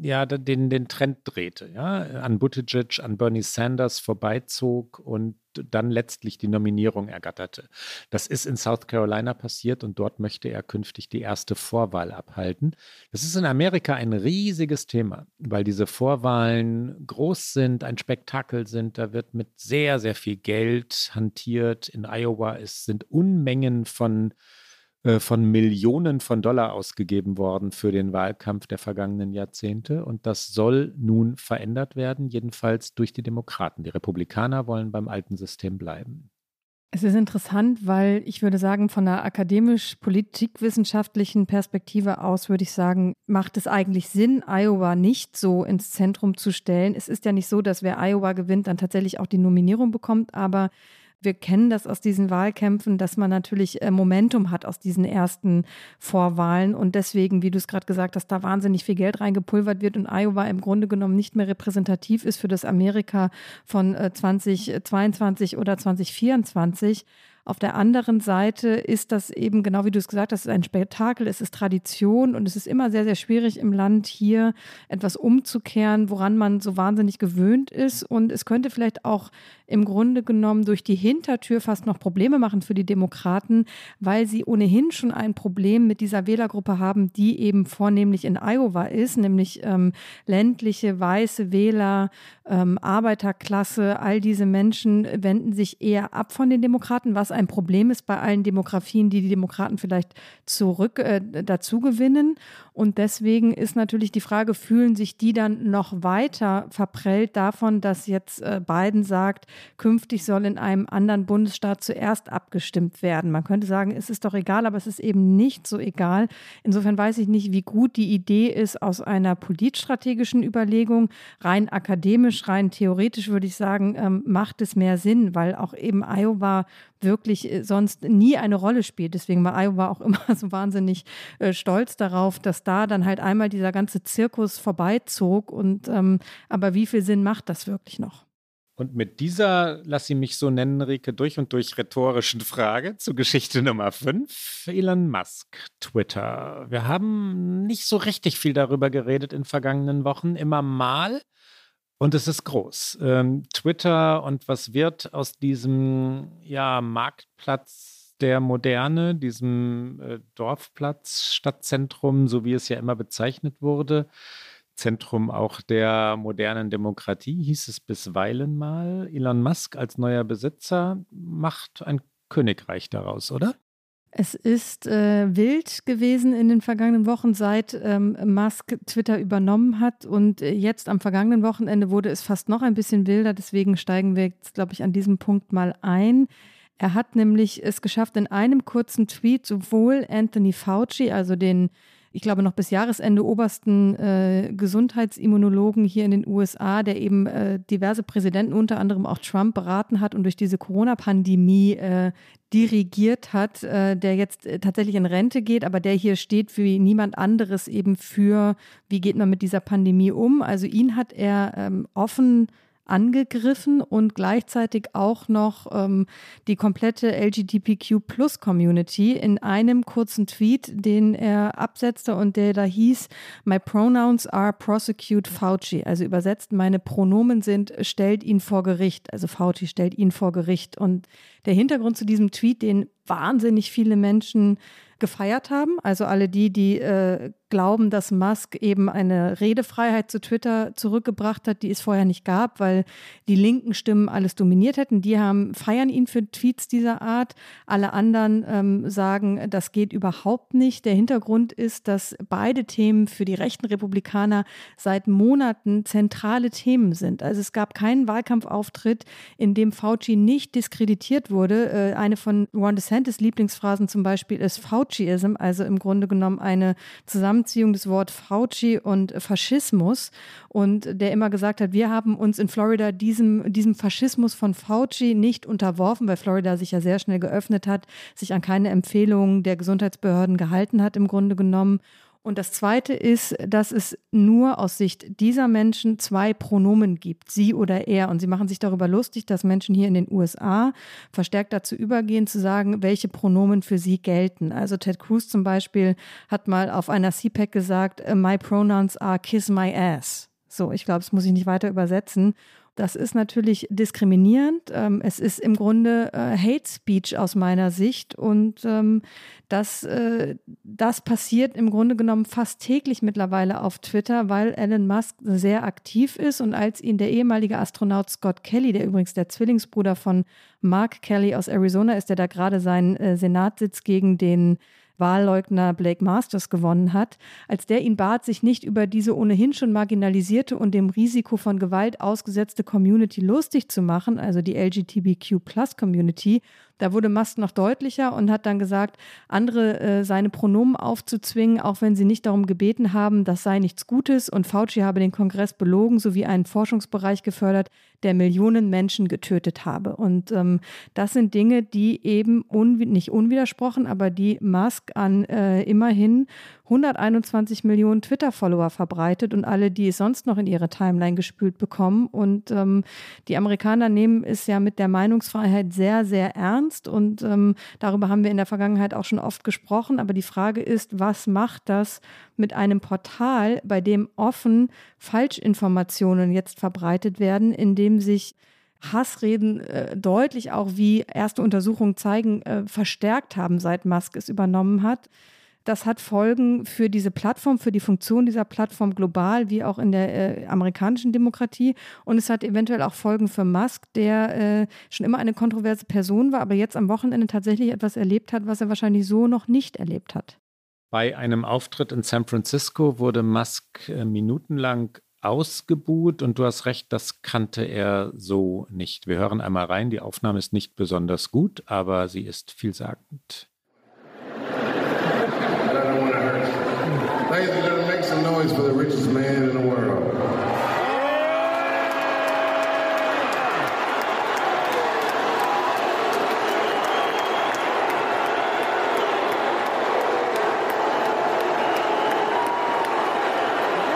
ja den, den Trend drehte, ja, an Buttigieg, an Bernie Sanders vorbeizog und dann letztlich die Nominierung ergatterte. Das ist in South Carolina passiert und dort möchte er künftig die erste Vorwahl abhalten. Das ist in Amerika ein riesiges Thema, weil diese Vorwahlen groß sind, ein Spektakel sind. Da wird mit sehr, sehr viel Geld hantiert. In Iowa es sind Unmengen von von Millionen von Dollar ausgegeben worden für den Wahlkampf der vergangenen Jahrzehnte. Und das soll nun verändert werden, jedenfalls durch die Demokraten. Die Republikaner wollen beim alten System bleiben. Es ist interessant, weil ich würde sagen, von einer akademisch-politikwissenschaftlichen Perspektive aus würde ich sagen, macht es eigentlich Sinn, Iowa nicht so ins Zentrum zu stellen. Es ist ja nicht so, dass wer Iowa gewinnt, dann tatsächlich auch die Nominierung bekommt, aber wir kennen das aus diesen Wahlkämpfen, dass man natürlich äh, Momentum hat aus diesen ersten Vorwahlen und deswegen, wie du es gerade gesagt hast, da wahnsinnig viel Geld reingepulvert wird und Iowa im Grunde genommen nicht mehr repräsentativ ist für das Amerika von 2022 äh, oder 2024. Auf der anderen Seite ist das eben, genau wie du es gesagt hast, ein Spektakel, es ist Tradition und es ist immer sehr, sehr schwierig im Land hier etwas umzukehren, woran man so wahnsinnig gewöhnt ist. Und es könnte vielleicht auch im Grunde genommen durch die Hintertür fast noch Probleme machen für die Demokraten, weil sie ohnehin schon ein Problem mit dieser Wählergruppe haben, die eben vornehmlich in Iowa ist, nämlich ähm, ländliche, weiße Wähler, ähm, Arbeiterklasse, all diese Menschen wenden sich eher ab von den Demokraten, was Problem ist bei allen Demografien, die die Demokraten vielleicht zurück äh, dazu gewinnen. Und deswegen ist natürlich die Frage, fühlen sich die dann noch weiter verprellt davon, dass jetzt äh, Biden sagt, künftig soll in einem anderen Bundesstaat zuerst abgestimmt werden. Man könnte sagen, es ist doch egal, aber es ist eben nicht so egal. Insofern weiß ich nicht, wie gut die Idee ist aus einer politstrategischen Überlegung. Rein akademisch, rein theoretisch würde ich sagen, ähm, macht es mehr Sinn, weil auch eben Iowa wirklich äh, sonst nie eine Rolle spielt. Deswegen war Iowa auch <laughs> immer so wahnsinnig äh, stolz darauf, dass da dann halt einmal dieser ganze Zirkus vorbeizog. Und ähm, aber wie viel Sinn macht das wirklich noch? Und mit dieser, lass sie mich so nennen, Rike, durch und durch rhetorischen Frage zu Geschichte Nummer 5, Elon Musk, Twitter. Wir haben nicht so richtig viel darüber geredet in vergangenen Wochen, immer mal. Und es ist groß. Ähm, Twitter und was wird aus diesem ja, Marktplatz der Moderne, diesem äh, Dorfplatz, Stadtzentrum, so wie es ja immer bezeichnet wurde, Zentrum auch der modernen Demokratie, hieß es bisweilen mal. Elon Musk als neuer Besitzer macht ein Königreich daraus, oder? Es ist äh, wild gewesen in den vergangenen Wochen, seit ähm, Musk Twitter übernommen hat. Und äh, jetzt am vergangenen Wochenende wurde es fast noch ein bisschen wilder. Deswegen steigen wir jetzt, glaube ich, an diesem Punkt mal ein. Er hat nämlich es geschafft, in einem kurzen Tweet sowohl Anthony Fauci, also den ich glaube, noch bis Jahresende obersten äh, Gesundheitsimmunologen hier in den USA, der eben äh, diverse Präsidenten, unter anderem auch Trump, beraten hat und durch diese Corona-Pandemie äh, dirigiert hat, äh, der jetzt äh, tatsächlich in Rente geht, aber der hier steht wie niemand anderes eben für, wie geht man mit dieser Pandemie um. Also ihn hat er ähm, offen angegriffen und gleichzeitig auch noch ähm, die komplette LGBTQ-Plus-Community in einem kurzen Tweet, den er absetzte und der da hieß, My pronouns are prosecute Fauci. Also übersetzt, meine Pronomen sind, stellt ihn vor Gericht. Also Fauci stellt ihn vor Gericht. Und der Hintergrund zu diesem Tweet, den wahnsinnig viele Menschen gefeiert haben. Also alle die, die äh, glauben, dass Musk eben eine Redefreiheit zu Twitter zurückgebracht hat, die es vorher nicht gab, weil die linken Stimmen alles dominiert hätten. Die haben, feiern ihn für Tweets dieser Art. Alle anderen ähm, sagen, das geht überhaupt nicht. Der Hintergrund ist, dass beide Themen für die rechten Republikaner seit Monaten zentrale Themen sind. Also es gab keinen Wahlkampfauftritt, in dem Fauci nicht diskreditiert wurde. Äh, eine von Ron DeSantis Lieblingsphrasen zum Beispiel ist Fauciism, also im Grunde genommen eine Zusammenziehung des Wort Fauci und Faschismus. Und der immer gesagt hat, wir haben uns in Florida diesem, diesem Faschismus von Fauci nicht unterworfen, weil Florida sich ja sehr schnell geöffnet hat, sich an keine Empfehlungen der Gesundheitsbehörden gehalten hat im Grunde genommen und das Zweite ist, dass es nur aus Sicht dieser Menschen zwei Pronomen gibt, sie oder er. Und sie machen sich darüber lustig, dass Menschen hier in den USA verstärkt dazu übergehen, zu sagen, welche Pronomen für sie gelten. Also Ted Cruz zum Beispiel hat mal auf einer CPAC gesagt, My pronouns are kiss my ass. So, ich glaube, das muss ich nicht weiter übersetzen. Das ist natürlich diskriminierend. Ähm, es ist im Grunde äh, Hate Speech aus meiner Sicht und ähm, das, äh, das passiert im Grunde genommen fast täglich mittlerweile auf Twitter, weil Elon Musk sehr aktiv ist und als ihn der ehemalige Astronaut Scott Kelly, der übrigens der Zwillingsbruder von Mark Kelly aus Arizona ist, der da gerade seinen äh, Senatssitz gegen den Wahlleugner Blake Masters gewonnen hat, als der ihn bat, sich nicht über diese ohnehin schon marginalisierte und dem Risiko von Gewalt ausgesetzte Community lustig zu machen, also die LGBTQ-Plus-Community, da wurde Musk noch deutlicher und hat dann gesagt, andere äh, seine Pronomen aufzuzwingen, auch wenn sie nicht darum gebeten haben, das sei nichts Gutes und Fauci habe den Kongress belogen sowie einen Forschungsbereich gefördert, der Millionen Menschen getötet habe. Und ähm, das sind Dinge, die eben unwi nicht unwidersprochen, aber die Musk an äh, immerhin 121 Millionen Twitter-Follower verbreitet und alle, die es sonst noch in ihre Timeline gespült bekommen. Und ähm, die Amerikaner nehmen es ja mit der Meinungsfreiheit sehr, sehr ernst. Und ähm, darüber haben wir in der Vergangenheit auch schon oft gesprochen. Aber die Frage ist, was macht das mit einem Portal, bei dem offen Falschinformationen jetzt verbreitet werden, in dem sich Hassreden äh, deutlich auch, wie erste Untersuchungen zeigen, äh, verstärkt haben, seit Musk es übernommen hat. Das hat Folgen für diese Plattform, für die Funktion dieser Plattform global, wie auch in der äh, amerikanischen Demokratie. Und es hat eventuell auch Folgen für Musk, der äh, schon immer eine kontroverse Person war, aber jetzt am Wochenende tatsächlich etwas erlebt hat, was er wahrscheinlich so noch nicht erlebt hat. Bei einem Auftritt in San Francisco wurde Musk äh, minutenlang ausgebuht und du hast recht, das kannte er so nicht. Wir hören einmal rein, die Aufnahme ist nicht besonders gut, aber sie ist vielsagend. For the richest man in the world.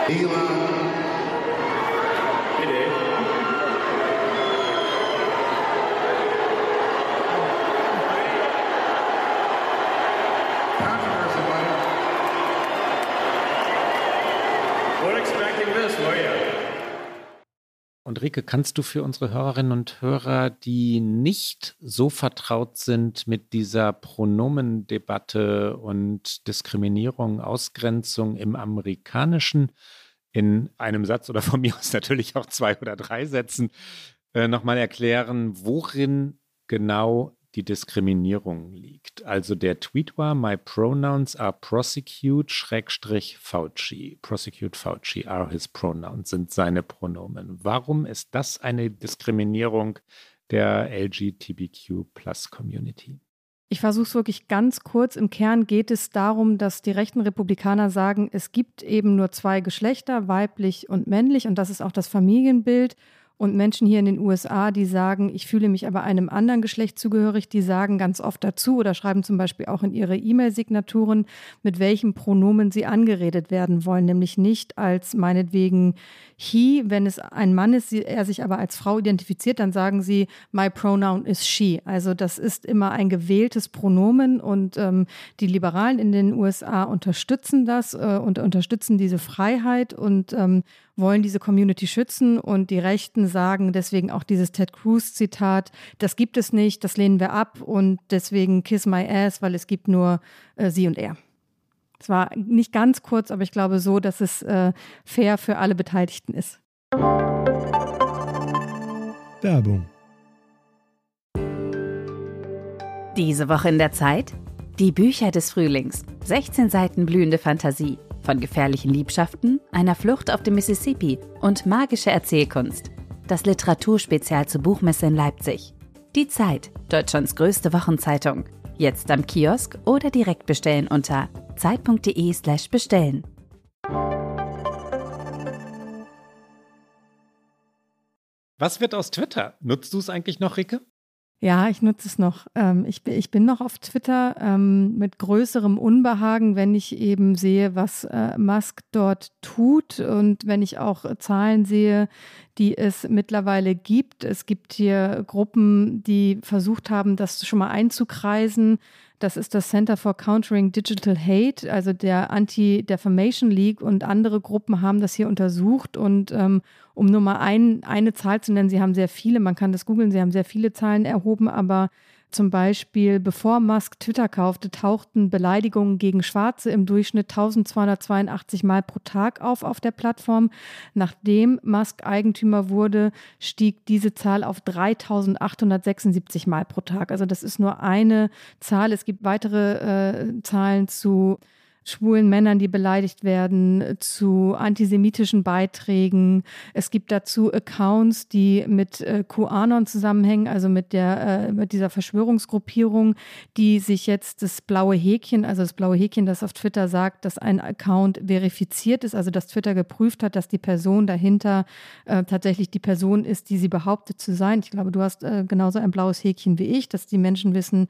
Elon. Und Rike, kannst du für unsere Hörerinnen und Hörer, die nicht so vertraut sind mit dieser Pronomendebatte und Diskriminierung, Ausgrenzung im amerikanischen, in einem Satz oder von mir aus natürlich auch zwei oder drei Sätzen, äh, nochmal erklären, worin genau die Diskriminierung liegt. Also der Tweet war, my pronouns are prosecute Schrägstrich Fauci. Prosecute Fauci are his pronouns, sind seine Pronomen. Warum ist das eine Diskriminierung der LGBTQ Plus Community? Ich versuche es wirklich ganz kurz. Im Kern geht es darum, dass die rechten Republikaner sagen, es gibt eben nur zwei Geschlechter, weiblich und männlich, und das ist auch das Familienbild. Und Menschen hier in den USA, die sagen, ich fühle mich aber einem anderen Geschlecht zugehörig, die sagen ganz oft dazu oder schreiben zum Beispiel auch in ihre E-Mail-Signaturen, mit welchem Pronomen sie angeredet werden wollen, nämlich nicht als meinetwegen he, wenn es ein Mann ist, er sich aber als Frau identifiziert, dann sagen sie, my pronoun is she. Also das ist immer ein gewähltes Pronomen und ähm, die Liberalen in den USA unterstützen das äh, und unterstützen diese Freiheit und ähm, wollen diese Community schützen und die Rechten sagen deswegen auch dieses Ted Cruz-Zitat, das gibt es nicht, das lehnen wir ab und deswegen kiss my ass, weil es gibt nur äh, sie und er. Es war nicht ganz kurz, aber ich glaube so, dass es äh, fair für alle Beteiligten ist. Werbung. Diese Woche in der Zeit? Die Bücher des Frühlings. 16 Seiten blühende Fantasie. Von gefährlichen Liebschaften, einer Flucht auf dem Mississippi und magische Erzählkunst. Das Literaturspezial zur Buchmesse in Leipzig. Die Zeit, Deutschlands größte Wochenzeitung. Jetzt am Kiosk oder direkt bestellen unter zeit.de/slash bestellen. Was wird aus Twitter? Nutzt du es eigentlich noch, Ricke? Ja, ich nutze es noch. Ähm, ich, ich, bin noch auf Twitter ähm, mit größerem Unbehagen, wenn ich eben sehe, was äh, Musk dort tut und wenn ich auch Zahlen sehe, die es mittlerweile gibt. Es gibt hier Gruppen, die versucht haben, das schon mal einzukreisen. Das ist das Center for Countering Digital Hate, also der Anti-Defamation League. Und andere Gruppen haben das hier untersucht. Und ähm, um nur mal ein, eine Zahl zu nennen, sie haben sehr viele, man kann das googeln, sie haben sehr viele Zahlen erhoben, aber zum Beispiel, bevor Musk Twitter kaufte, tauchten Beleidigungen gegen Schwarze im Durchschnitt 1282 Mal pro Tag auf auf der Plattform. Nachdem Musk Eigentümer wurde, stieg diese Zahl auf 3876 Mal pro Tag. Also das ist nur eine Zahl. Es gibt weitere äh, Zahlen zu schwulen Männern, die beleidigt werden, zu antisemitischen Beiträgen. Es gibt dazu Accounts, die mit äh, QAnon zusammenhängen, also mit der äh, mit dieser Verschwörungsgruppierung, die sich jetzt das blaue Häkchen, also das blaue Häkchen, das auf Twitter sagt, dass ein Account verifiziert ist, also dass Twitter geprüft hat, dass die Person dahinter äh, tatsächlich die Person ist, die sie behauptet zu sein. Ich glaube, du hast äh, genauso ein blaues Häkchen wie ich, dass die Menschen wissen,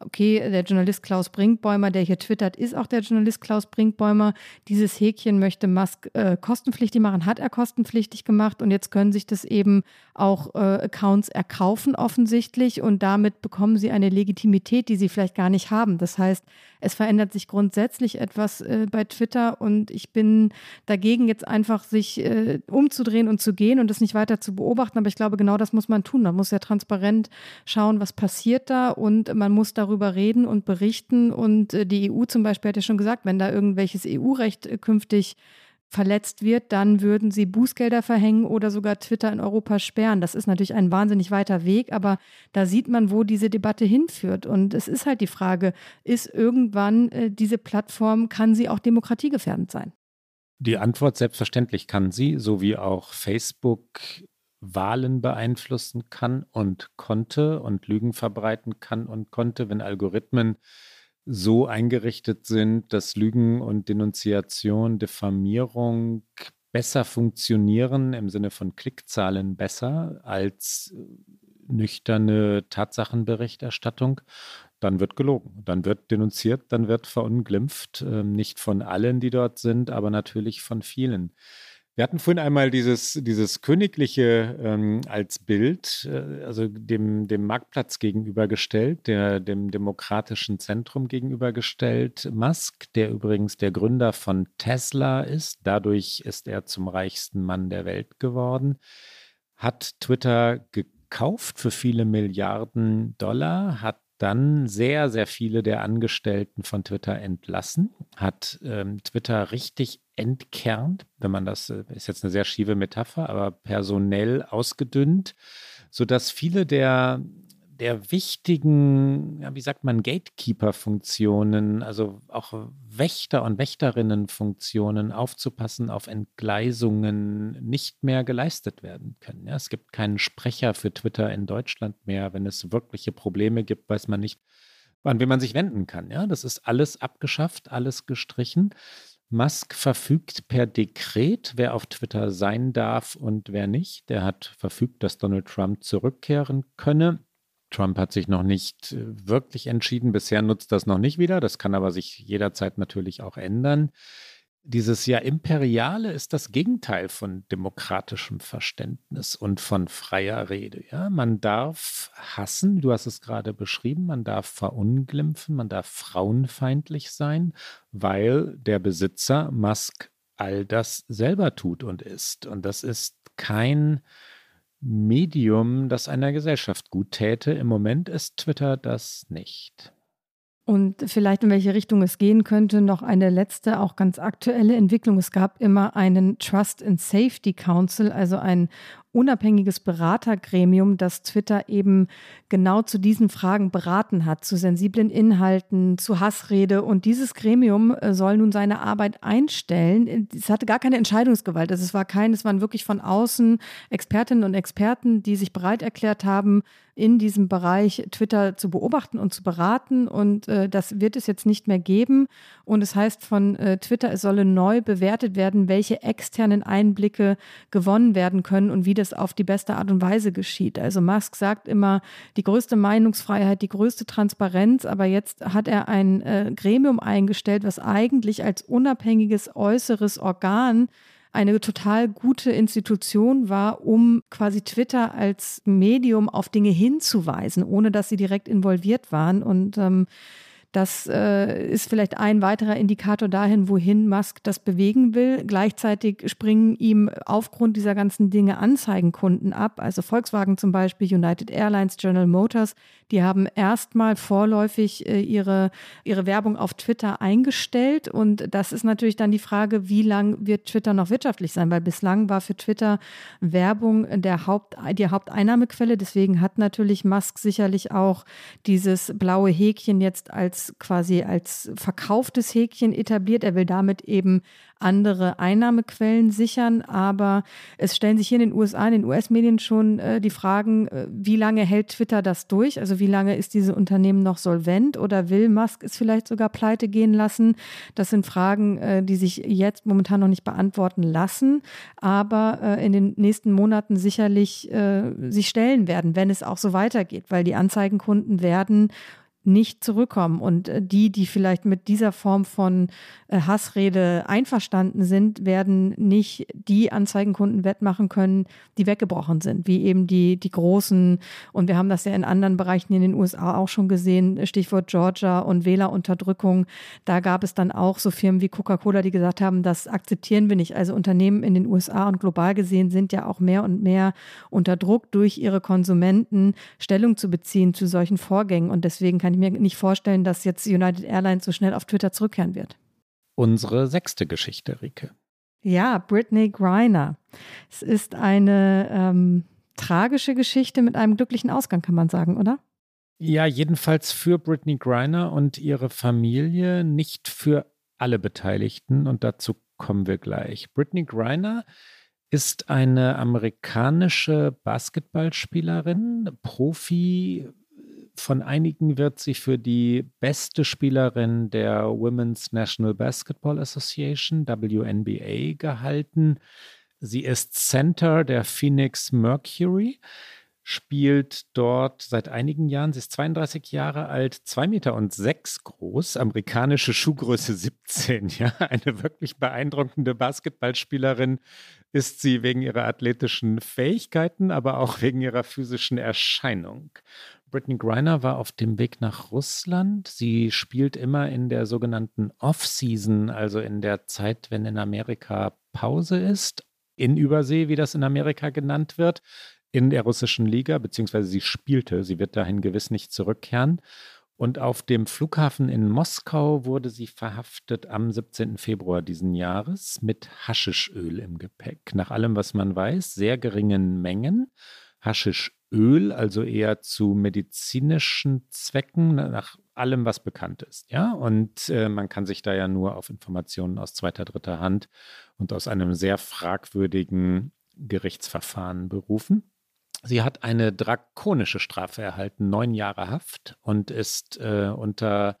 okay, der Journalist Klaus Brinkbäumer, der hier twittert, ist auch der Journalist Klaus Brinkbäumer. Dieses Häkchen möchte Musk äh, kostenpflichtig machen, hat er kostenpflichtig gemacht und jetzt können sich das eben auch äh, Accounts erkaufen offensichtlich und damit bekommen sie eine Legitimität, die sie vielleicht gar nicht haben. Das heißt, es verändert sich grundsätzlich etwas äh, bei Twitter und ich bin dagegen jetzt einfach sich äh, umzudrehen und zu gehen und das nicht weiter zu beobachten, aber ich glaube, genau das muss man tun. Man muss ja transparent schauen, was passiert da und man muss darüber darüber reden und berichten. Und äh, die EU zum Beispiel hat ja schon gesagt, wenn da irgendwelches EU-Recht äh, künftig verletzt wird, dann würden sie Bußgelder verhängen oder sogar Twitter in Europa sperren. Das ist natürlich ein wahnsinnig weiter Weg, aber da sieht man, wo diese Debatte hinführt. Und es ist halt die Frage, ist irgendwann äh, diese Plattform, kann sie auch demokratiegefährdend sein? Die Antwort selbstverständlich kann sie, so wie auch Facebook Wahlen beeinflussen kann und konnte und Lügen verbreiten kann und konnte, wenn Algorithmen so eingerichtet sind, dass Lügen und Denunziation, Diffamierung besser funktionieren im Sinne von Klickzahlen besser als nüchterne Tatsachenberichterstattung, dann wird gelogen, dann wird denunziert, dann wird verunglimpft, äh, nicht von allen, die dort sind, aber natürlich von vielen. Wir hatten vorhin einmal dieses, dieses Königliche ähm, als Bild, äh, also dem, dem Marktplatz gegenübergestellt, der, dem demokratischen Zentrum gegenübergestellt. Musk, der übrigens der Gründer von Tesla ist, dadurch ist er zum reichsten Mann der Welt geworden, hat Twitter gekauft für viele Milliarden Dollar, hat dann sehr, sehr viele der Angestellten von Twitter entlassen, hat ähm, Twitter richtig entkernt, wenn man das, äh, ist jetzt eine sehr schiefe Metapher, aber personell ausgedünnt, sodass viele der der wichtigen, ja, wie sagt man, Gatekeeper-Funktionen, also auch Wächter- und Wächterinnen-Funktionen aufzupassen auf Entgleisungen nicht mehr geleistet werden können. Ja, es gibt keinen Sprecher für Twitter in Deutschland mehr. Wenn es wirkliche Probleme gibt, weiß man nicht, an wen man sich wenden kann. Ja, das ist alles abgeschafft, alles gestrichen. Musk verfügt per Dekret, wer auf Twitter sein darf und wer nicht. Der hat verfügt, dass Donald Trump zurückkehren könne. Trump hat sich noch nicht äh, wirklich entschieden. Bisher nutzt das noch nicht wieder. Das kann aber sich jederzeit natürlich auch ändern. Dieses ja Imperiale ist das Gegenteil von demokratischem Verständnis und von freier Rede. Ja, man darf hassen, du hast es gerade beschrieben, man darf verunglimpfen, man darf frauenfeindlich sein, weil der Besitzer Musk all das selber tut und ist. Und das ist kein Medium, das einer Gesellschaft gut täte. Im Moment ist Twitter das nicht. Und vielleicht in welche Richtung es gehen könnte, noch eine letzte, auch ganz aktuelle Entwicklung. Es gab immer einen Trust and Safety Council, also ein unabhängiges Beratergremium, das Twitter eben genau zu diesen Fragen beraten hat, zu sensiblen Inhalten, zu Hassrede. Und dieses Gremium äh, soll nun seine Arbeit einstellen. Es hatte gar keine Entscheidungsgewalt. Also es war kein, es waren wirklich von außen Expertinnen und Experten, die sich bereit erklärt haben, in diesem Bereich Twitter zu beobachten und zu beraten. Und äh, das wird es jetzt nicht mehr geben. Und es heißt von äh, Twitter, es solle neu bewertet werden, welche externen Einblicke gewonnen werden können und wie das auf die beste Art und Weise geschieht. Also Musk sagt immer, die größte Meinungsfreiheit, die größte Transparenz, aber jetzt hat er ein äh, Gremium eingestellt, was eigentlich als unabhängiges äußeres Organ eine total gute Institution war, um quasi Twitter als Medium auf Dinge hinzuweisen, ohne dass sie direkt involviert waren. Und ähm, das äh, ist vielleicht ein weiterer Indikator dahin, wohin Musk das bewegen will. Gleichzeitig springen ihm aufgrund dieser ganzen Dinge Anzeigenkunden ab. Also Volkswagen zum Beispiel, United Airlines, General Motors, die haben erstmal vorläufig äh, ihre, ihre Werbung auf Twitter eingestellt. Und das ist natürlich dann die Frage, wie lang wird Twitter noch wirtschaftlich sein? Weil bislang war für Twitter Werbung der Haupt, die Haupteinnahmequelle. Deswegen hat natürlich Musk sicherlich auch dieses blaue Häkchen jetzt als quasi als verkauftes Häkchen etabliert. Er will damit eben andere Einnahmequellen sichern. Aber es stellen sich hier in den USA, in den US-Medien schon äh, die Fragen, äh, wie lange hält Twitter das durch? Also wie lange ist dieses Unternehmen noch solvent oder will Musk es vielleicht sogar pleite gehen lassen? Das sind Fragen, äh, die sich jetzt momentan noch nicht beantworten lassen, aber äh, in den nächsten Monaten sicherlich äh, sich stellen werden, wenn es auch so weitergeht, weil die Anzeigenkunden werden nicht zurückkommen. Und äh, die, die vielleicht mit dieser Form von äh, Hassrede einverstanden sind, werden nicht die Anzeigenkunden wettmachen können, die weggebrochen sind, wie eben die, die großen. Und wir haben das ja in anderen Bereichen in den USA auch schon gesehen, Stichwort Georgia und Wählerunterdrückung. Da gab es dann auch so Firmen wie Coca-Cola, die gesagt haben, das akzeptieren wir nicht. Also Unternehmen in den USA und global gesehen sind ja auch mehr und mehr unter Druck durch ihre Konsumenten Stellung zu beziehen zu solchen Vorgängen. Und deswegen kann ich mir nicht vorstellen, dass jetzt United Airlines so schnell auf Twitter zurückkehren wird. Unsere sechste Geschichte, Rike. Ja, Britney Griner. Es ist eine ähm, tragische Geschichte mit einem glücklichen Ausgang, kann man sagen, oder? Ja, jedenfalls für Britney Griner und ihre Familie, nicht für alle Beteiligten. Und dazu kommen wir gleich. Britney Griner ist eine amerikanische Basketballspielerin, Profi, von einigen wird sie für die beste Spielerin der Women's National Basketball Association, WNBA, gehalten. Sie ist Center der Phoenix Mercury, spielt dort seit einigen Jahren. Sie ist 32 Jahre alt, 2 Meter und 6 groß, amerikanische Schuhgröße 17. <laughs> Ja, eine wirklich beeindruckende Basketballspielerin ist sie wegen ihrer athletischen Fähigkeiten, aber auch wegen ihrer physischen Erscheinung. Brittany Griner war auf dem Weg nach Russland. Sie spielt immer in der sogenannten Off-Season, also in der Zeit, wenn in Amerika Pause ist, in Übersee, wie das in Amerika genannt wird, in der russischen Liga, beziehungsweise sie spielte. Sie wird dahin gewiss nicht zurückkehren. Und auf dem Flughafen in Moskau wurde sie verhaftet am 17. Februar diesen Jahres mit Haschischöl im Gepäck. Nach allem, was man weiß, sehr geringen Mengen. Haschischöl Öl, also eher zu medizinischen Zwecken, nach allem, was bekannt ist. Ja, und äh, man kann sich da ja nur auf Informationen aus zweiter, dritter Hand und aus einem sehr fragwürdigen Gerichtsverfahren berufen. Sie hat eine drakonische Strafe erhalten, neun Jahre Haft und ist äh, unter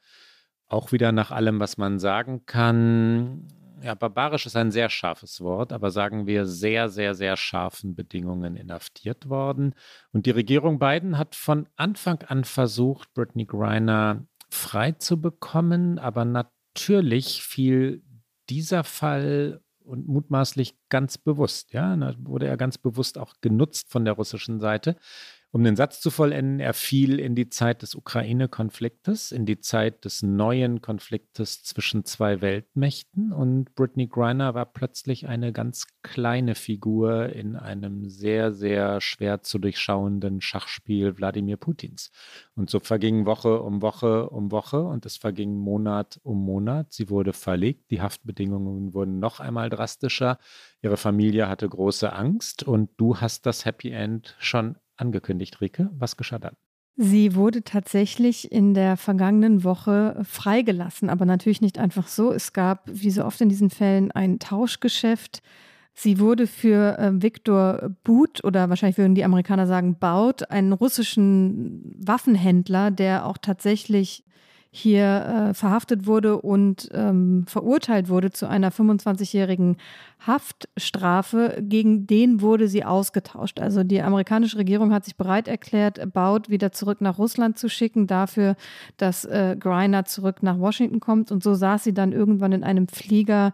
auch wieder nach allem, was man sagen kann, ja, barbarisch ist ein sehr scharfes Wort, aber sagen wir sehr, sehr, sehr scharfen Bedingungen inhaftiert worden. Und die Regierung Biden hat von Anfang an versucht, Brittany Griner frei zu bekommen, aber natürlich fiel dieser Fall und mutmaßlich ganz bewusst, ja, wurde er ganz bewusst auch genutzt von der russischen Seite. Um den Satz zu vollenden, er fiel in die Zeit des Ukraine-Konfliktes, in die Zeit des neuen Konfliktes zwischen zwei Weltmächten und Brittany Griner war plötzlich eine ganz kleine Figur in einem sehr, sehr schwer zu durchschauenden Schachspiel Wladimir Putins. Und so verging Woche um Woche um Woche und es verging Monat um Monat. Sie wurde verlegt, die Haftbedingungen wurden noch einmal drastischer. Ihre Familie hatte große Angst und du hast das Happy End schon angekündigt, Rike. Was geschah dann? Sie wurde tatsächlich in der vergangenen Woche freigelassen, aber natürlich nicht einfach so. Es gab, wie so oft in diesen Fällen, ein Tauschgeschäft. Sie wurde für äh, Viktor But oder wahrscheinlich würden die Amerikaner sagen Baut, einen russischen Waffenhändler, der auch tatsächlich hier äh, verhaftet wurde und ähm, verurteilt wurde zu einer 25-jährigen Haftstrafe. Gegen den wurde sie ausgetauscht. Also die amerikanische Regierung hat sich bereit erklärt, Baut wieder zurück nach Russland zu schicken, dafür, dass äh, Griner zurück nach Washington kommt. Und so saß sie dann irgendwann in einem Flieger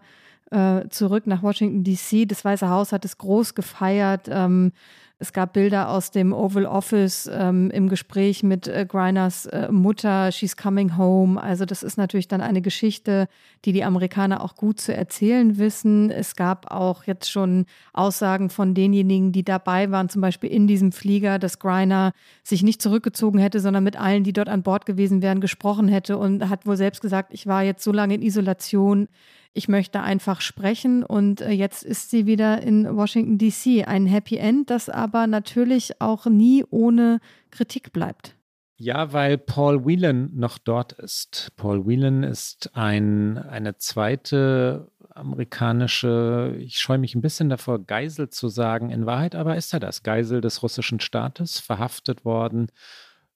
äh, zurück nach Washington, DC. Das Weiße Haus hat es groß gefeiert. Ähm, es gab Bilder aus dem Oval Office ähm, im Gespräch mit äh, Griners äh, Mutter, She's Coming Home. Also das ist natürlich dann eine Geschichte, die die Amerikaner auch gut zu erzählen wissen. Es gab auch jetzt schon Aussagen von denjenigen, die dabei waren, zum Beispiel in diesem Flieger, dass Griner sich nicht zurückgezogen hätte, sondern mit allen, die dort an Bord gewesen wären, gesprochen hätte und hat wohl selbst gesagt, ich war jetzt so lange in Isolation, ich möchte einfach sprechen und äh, jetzt ist sie wieder in Washington DC. Ein Happy End, das aber natürlich auch nie ohne Kritik bleibt. Ja, weil Paul Whelan noch dort ist. Paul Whelan ist ein, eine zweite amerikanische, ich scheue mich ein bisschen davor, Geisel zu sagen. In Wahrheit aber ist er das, Geisel des russischen Staates, verhaftet worden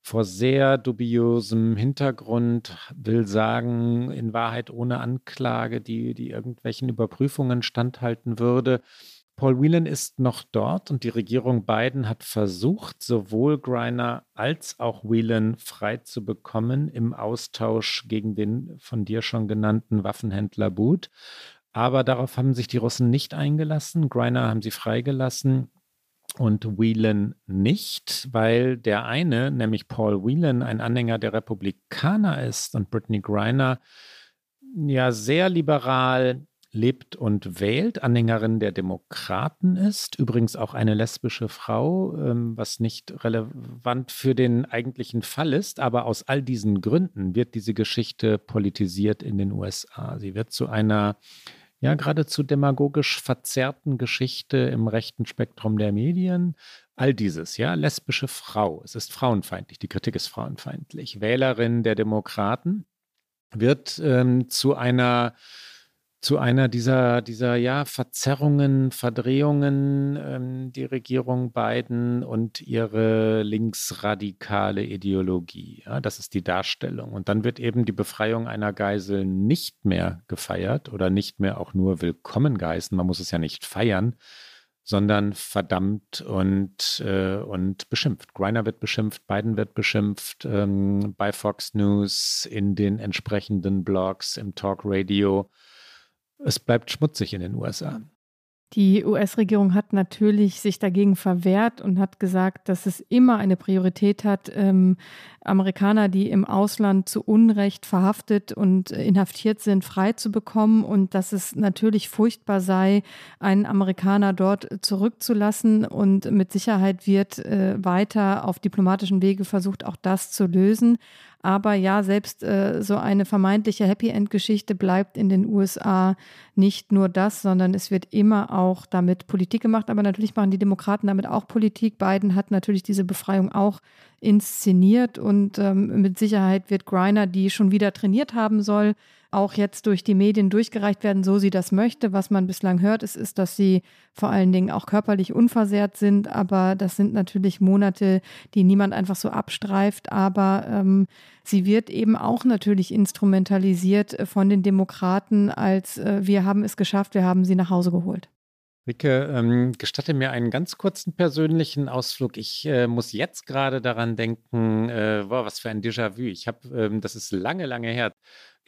vor sehr dubiosem Hintergrund, will sagen, in Wahrheit ohne Anklage, die, die irgendwelchen Überprüfungen standhalten würde. Paul Whelan ist noch dort und die Regierung Biden hat versucht, sowohl Greiner als auch Whelan frei zu bekommen im Austausch gegen den von dir schon genannten Waffenhändler Boot. Aber darauf haben sich die Russen nicht eingelassen. Greiner haben sie freigelassen und Whelan nicht, weil der eine, nämlich Paul Whelan, ein Anhänger der Republikaner ist und Brittany Griner ja sehr liberal lebt und wählt, Anhängerin der Demokraten ist, übrigens auch eine lesbische Frau, ähm, was nicht relevant für den eigentlichen Fall ist, aber aus all diesen Gründen wird diese Geschichte politisiert in den USA. Sie wird zu einer ja geradezu demagogisch verzerrten Geschichte im rechten Spektrum der Medien. All dieses, ja, lesbische Frau, es ist frauenfeindlich, die Kritik ist frauenfeindlich. Wählerin der Demokraten wird ähm, zu einer zu einer dieser, dieser ja, Verzerrungen, Verdrehungen, ähm, die Regierung Biden und ihre linksradikale Ideologie. Ja, das ist die Darstellung. Und dann wird eben die Befreiung einer Geisel nicht mehr gefeiert oder nicht mehr auch nur willkommen geheißen. Man muss es ja nicht feiern, sondern verdammt und, äh, und beschimpft. Griner wird beschimpft, Biden wird beschimpft, ähm, bei Fox News, in den entsprechenden Blogs, im Talk Radio es bleibt schmutzig in den USA. Die US-Regierung hat natürlich sich dagegen verwehrt und hat gesagt, dass es immer eine Priorität hat, ähm, Amerikaner, die im Ausland zu Unrecht verhaftet und inhaftiert sind, frei zu bekommen und dass es natürlich furchtbar sei, einen Amerikaner dort zurückzulassen. Und mit Sicherheit wird äh, weiter auf diplomatischen Wege versucht, auch das zu lösen. Aber ja, selbst äh, so eine vermeintliche Happy End-Geschichte bleibt in den USA nicht nur das, sondern es wird immer auch damit Politik gemacht. Aber natürlich machen die Demokraten damit auch Politik. Biden hat natürlich diese Befreiung auch inszeniert und ähm, mit Sicherheit wird Griner die schon wieder trainiert haben soll, auch jetzt durch die Medien durchgereicht werden, so sie das möchte. Was man bislang hört, ist, ist, dass sie vor allen Dingen auch körperlich unversehrt sind. Aber das sind natürlich Monate, die niemand einfach so abstreift. Aber ähm, sie wird eben auch natürlich instrumentalisiert von den Demokraten als äh, wir haben es geschafft, wir haben sie nach Hause geholt. Ricke, ähm, gestatte mir einen ganz kurzen persönlichen Ausflug. Ich äh, muss jetzt gerade daran denken, äh, boah, was für ein Déjà-vu. Ich habe, ähm, das ist lange, lange her,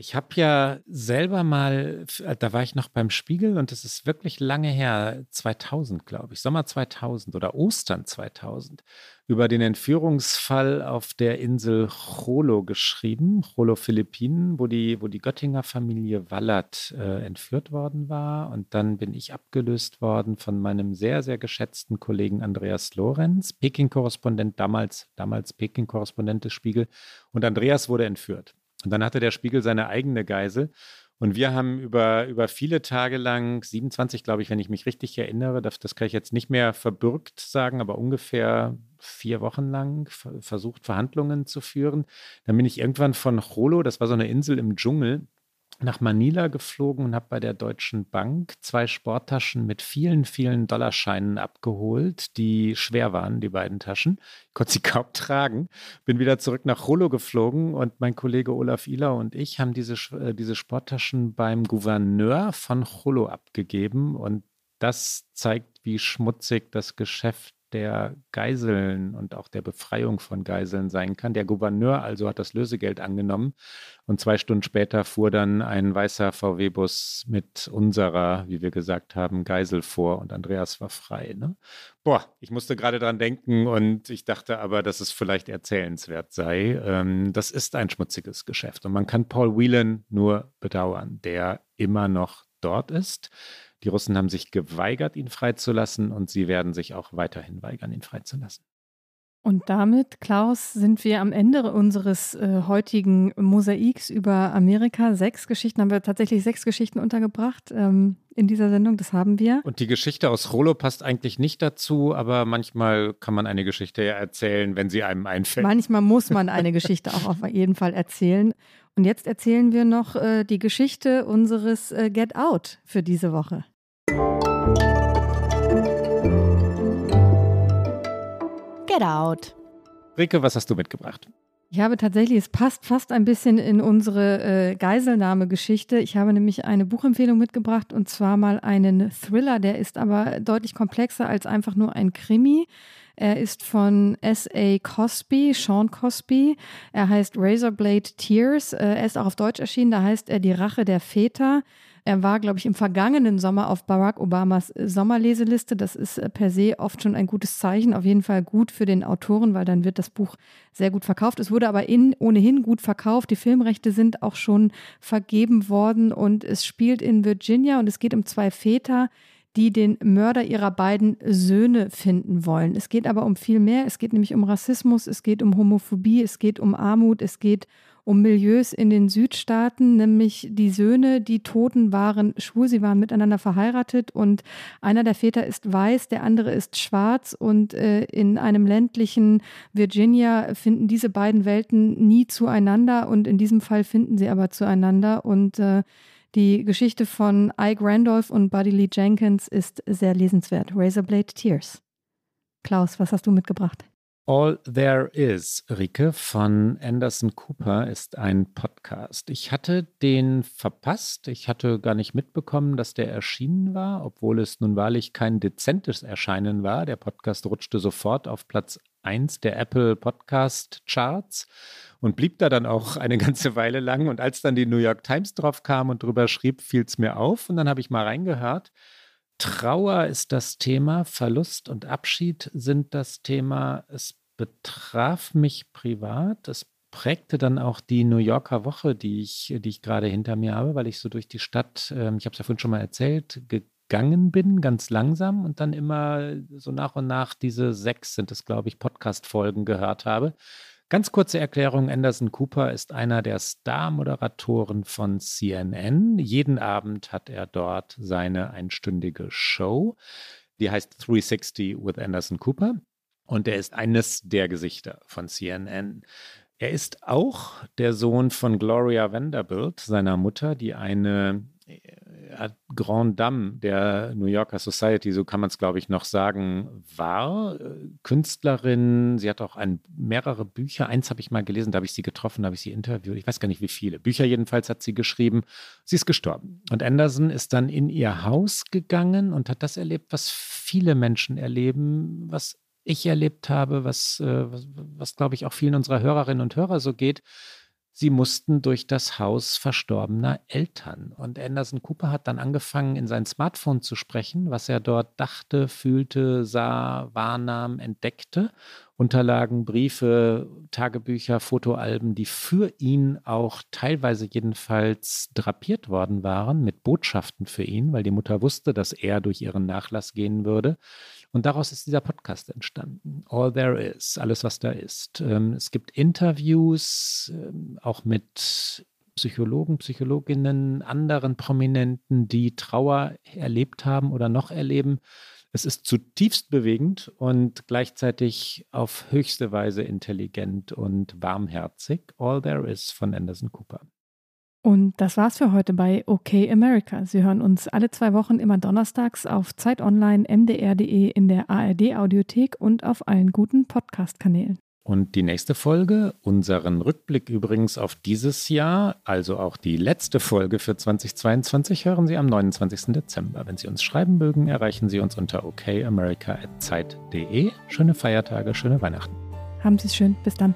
ich habe ja selber mal, äh, da war ich noch beim Spiegel und das ist wirklich lange her, 2000, glaube ich, Sommer 2000 oder Ostern 2000, über den Entführungsfall auf der Insel Cholo geschrieben, Cholo Philippinen, wo die, wo die Göttinger Familie Wallert äh, entführt worden war. Und dann bin ich abgelöst worden von meinem sehr, sehr geschätzten Kollegen Andreas Lorenz, Peking-Korrespondent, damals, damals Peking-Korrespondent des Spiegel. Und Andreas wurde entführt. Und dann hatte der Spiegel seine eigene Geisel. Und wir haben über, über viele Tage lang, 27, glaube ich, wenn ich mich richtig erinnere, das, das kann ich jetzt nicht mehr verbürgt sagen, aber ungefähr vier Wochen lang versucht, Verhandlungen zu führen. Dann bin ich irgendwann von Cholo, das war so eine Insel im Dschungel, nach Manila geflogen und habe bei der Deutschen Bank zwei Sporttaschen mit vielen, vielen Dollarscheinen abgeholt, die schwer waren, die beiden Taschen. Ich konnte sie <laughs> kaum tragen. Bin wieder zurück nach Cholo geflogen und mein Kollege Olaf Ilau und ich haben diese, äh, diese Sporttaschen beim Gouverneur von Cholo abgegeben und das zeigt, wie schmutzig das Geschäft der Geiseln und auch der Befreiung von Geiseln sein kann. Der Gouverneur also hat das Lösegeld angenommen und zwei Stunden später fuhr dann ein weißer VW-Bus mit unserer, wie wir gesagt haben, Geisel vor und Andreas war frei. Ne? Boah, ich musste gerade dran denken und ich dachte aber, dass es vielleicht erzählenswert sei. Ähm, das ist ein schmutziges Geschäft und man kann Paul Whelan nur bedauern, der immer noch dort ist die Russen haben sich geweigert, ihn freizulassen und sie werden sich auch weiterhin weigern, ihn freizulassen. Und damit, Klaus, sind wir am Ende unseres äh, heutigen Mosaiks über Amerika. Sechs Geschichten haben wir tatsächlich sechs Geschichten untergebracht ähm, in dieser Sendung. Das haben wir. Und die Geschichte aus Rolo passt eigentlich nicht dazu, aber manchmal kann man eine Geschichte ja erzählen, wenn sie einem einfällt. Manchmal muss man eine <laughs> Geschichte auch auf jeden Fall erzählen. Und jetzt erzählen wir noch äh, die Geschichte unseres äh, Get Out für diese Woche. Get Out. Rike, was hast du mitgebracht? Ich habe tatsächlich, es passt fast ein bisschen in unsere äh, Geiselnahme-Geschichte. Ich habe nämlich eine Buchempfehlung mitgebracht und zwar mal einen Thriller, der ist aber deutlich komplexer als einfach nur ein Krimi. Er ist von S.A. Cosby, Sean Cosby. Er heißt Razorblade Tears. Äh, er ist auch auf Deutsch erschienen, da heißt er Die Rache der Väter. Er war, glaube ich, im vergangenen Sommer auf Barack Obamas Sommerleseliste. Das ist äh, per se oft schon ein gutes Zeichen. Auf jeden Fall gut für den Autoren, weil dann wird das Buch sehr gut verkauft. Es wurde aber in, ohnehin gut verkauft. Die Filmrechte sind auch schon vergeben worden und es spielt in Virginia und es geht um zwei Väter, die den Mörder ihrer beiden Söhne finden wollen. Es geht aber um viel mehr. Es geht nämlich um Rassismus, es geht um Homophobie, es geht um Armut, es geht um um Milieus in den Südstaaten, nämlich die Söhne, die Toten waren schwul, sie waren miteinander verheiratet und einer der Väter ist weiß, der andere ist schwarz und äh, in einem ländlichen Virginia finden diese beiden Welten nie zueinander und in diesem Fall finden sie aber zueinander und äh, die Geschichte von Ike Randolph und Buddy Lee Jenkins ist sehr lesenswert. Razorblade Tears. Klaus, was hast du mitgebracht? All There Is, Rike, von Anderson Cooper ist ein Podcast. Ich hatte den verpasst. Ich hatte gar nicht mitbekommen, dass der erschienen war, obwohl es nun wahrlich kein dezentes Erscheinen war. Der Podcast rutschte sofort auf Platz 1 der Apple Podcast Charts und blieb da dann auch eine ganze Weile lang. Und als dann die New York Times drauf kam und drüber schrieb, fiel es mir auf. Und dann habe ich mal reingehört. Trauer ist das Thema, Verlust und Abschied sind das Thema. Es betraf mich privat. Es prägte dann auch die New Yorker Woche, die ich, die ich gerade hinter mir habe, weil ich so durch die Stadt, ähm, ich habe es ja vorhin schon mal erzählt, gegangen bin, ganz langsam und dann immer so nach und nach diese sechs sind es, glaube ich, Podcast-Folgen gehört habe. Ganz kurze Erklärung: Anderson Cooper ist einer der Star-Moderatoren von CNN. Jeden Abend hat er dort seine einstündige Show. Die heißt 360 with Anderson Cooper. Und er ist eines der Gesichter von CNN. Er ist auch der Sohn von Gloria Vanderbilt, seiner Mutter, die eine Grand Dame der New Yorker Society, so kann man es, glaube ich, noch sagen, war. Äh, Künstlerin, sie hat auch ein, mehrere Bücher. Eins habe ich mal gelesen, da habe ich sie getroffen, da habe ich sie interviewt. Ich weiß gar nicht, wie viele. Bücher jedenfalls hat sie geschrieben. Sie ist gestorben. Und Anderson ist dann in ihr Haus gegangen und hat das erlebt, was viele Menschen erleben, was ich erlebt habe, was, äh, was, was glaube ich auch vielen unserer Hörerinnen und Hörer so geht. Sie mussten durch das Haus verstorbener Eltern. Und Anderson Cooper hat dann angefangen, in sein Smartphone zu sprechen, was er dort dachte, fühlte, sah, wahrnahm, entdeckte. Unterlagen, Briefe, Tagebücher, Fotoalben, die für ihn auch teilweise jedenfalls drapiert worden waren mit Botschaften für ihn, weil die Mutter wusste, dass er durch ihren Nachlass gehen würde. Und daraus ist dieser Podcast entstanden. All There Is, alles, was da ist. Ähm, es gibt Interviews, ähm, auch mit Psychologen, Psychologinnen, anderen Prominenten, die Trauer erlebt haben oder noch erleben. Es ist zutiefst bewegend und gleichzeitig auf höchste Weise intelligent und warmherzig. All There Is von Anderson Cooper. Und das war's für heute bei OK America. Sie hören uns alle zwei Wochen immer donnerstags auf Zeit Online, mdr.de, in der ARD Audiothek und auf allen guten Podcast-Kanälen. Und die nächste Folge, unseren Rückblick übrigens auf dieses Jahr, also auch die letzte Folge für 2022, hören Sie am 29. Dezember. Wenn Sie uns schreiben mögen, erreichen Sie uns unter okamerica.zeit.de. Schöne Feiertage, schöne Weihnachten. Haben Sie es schön. Bis dann.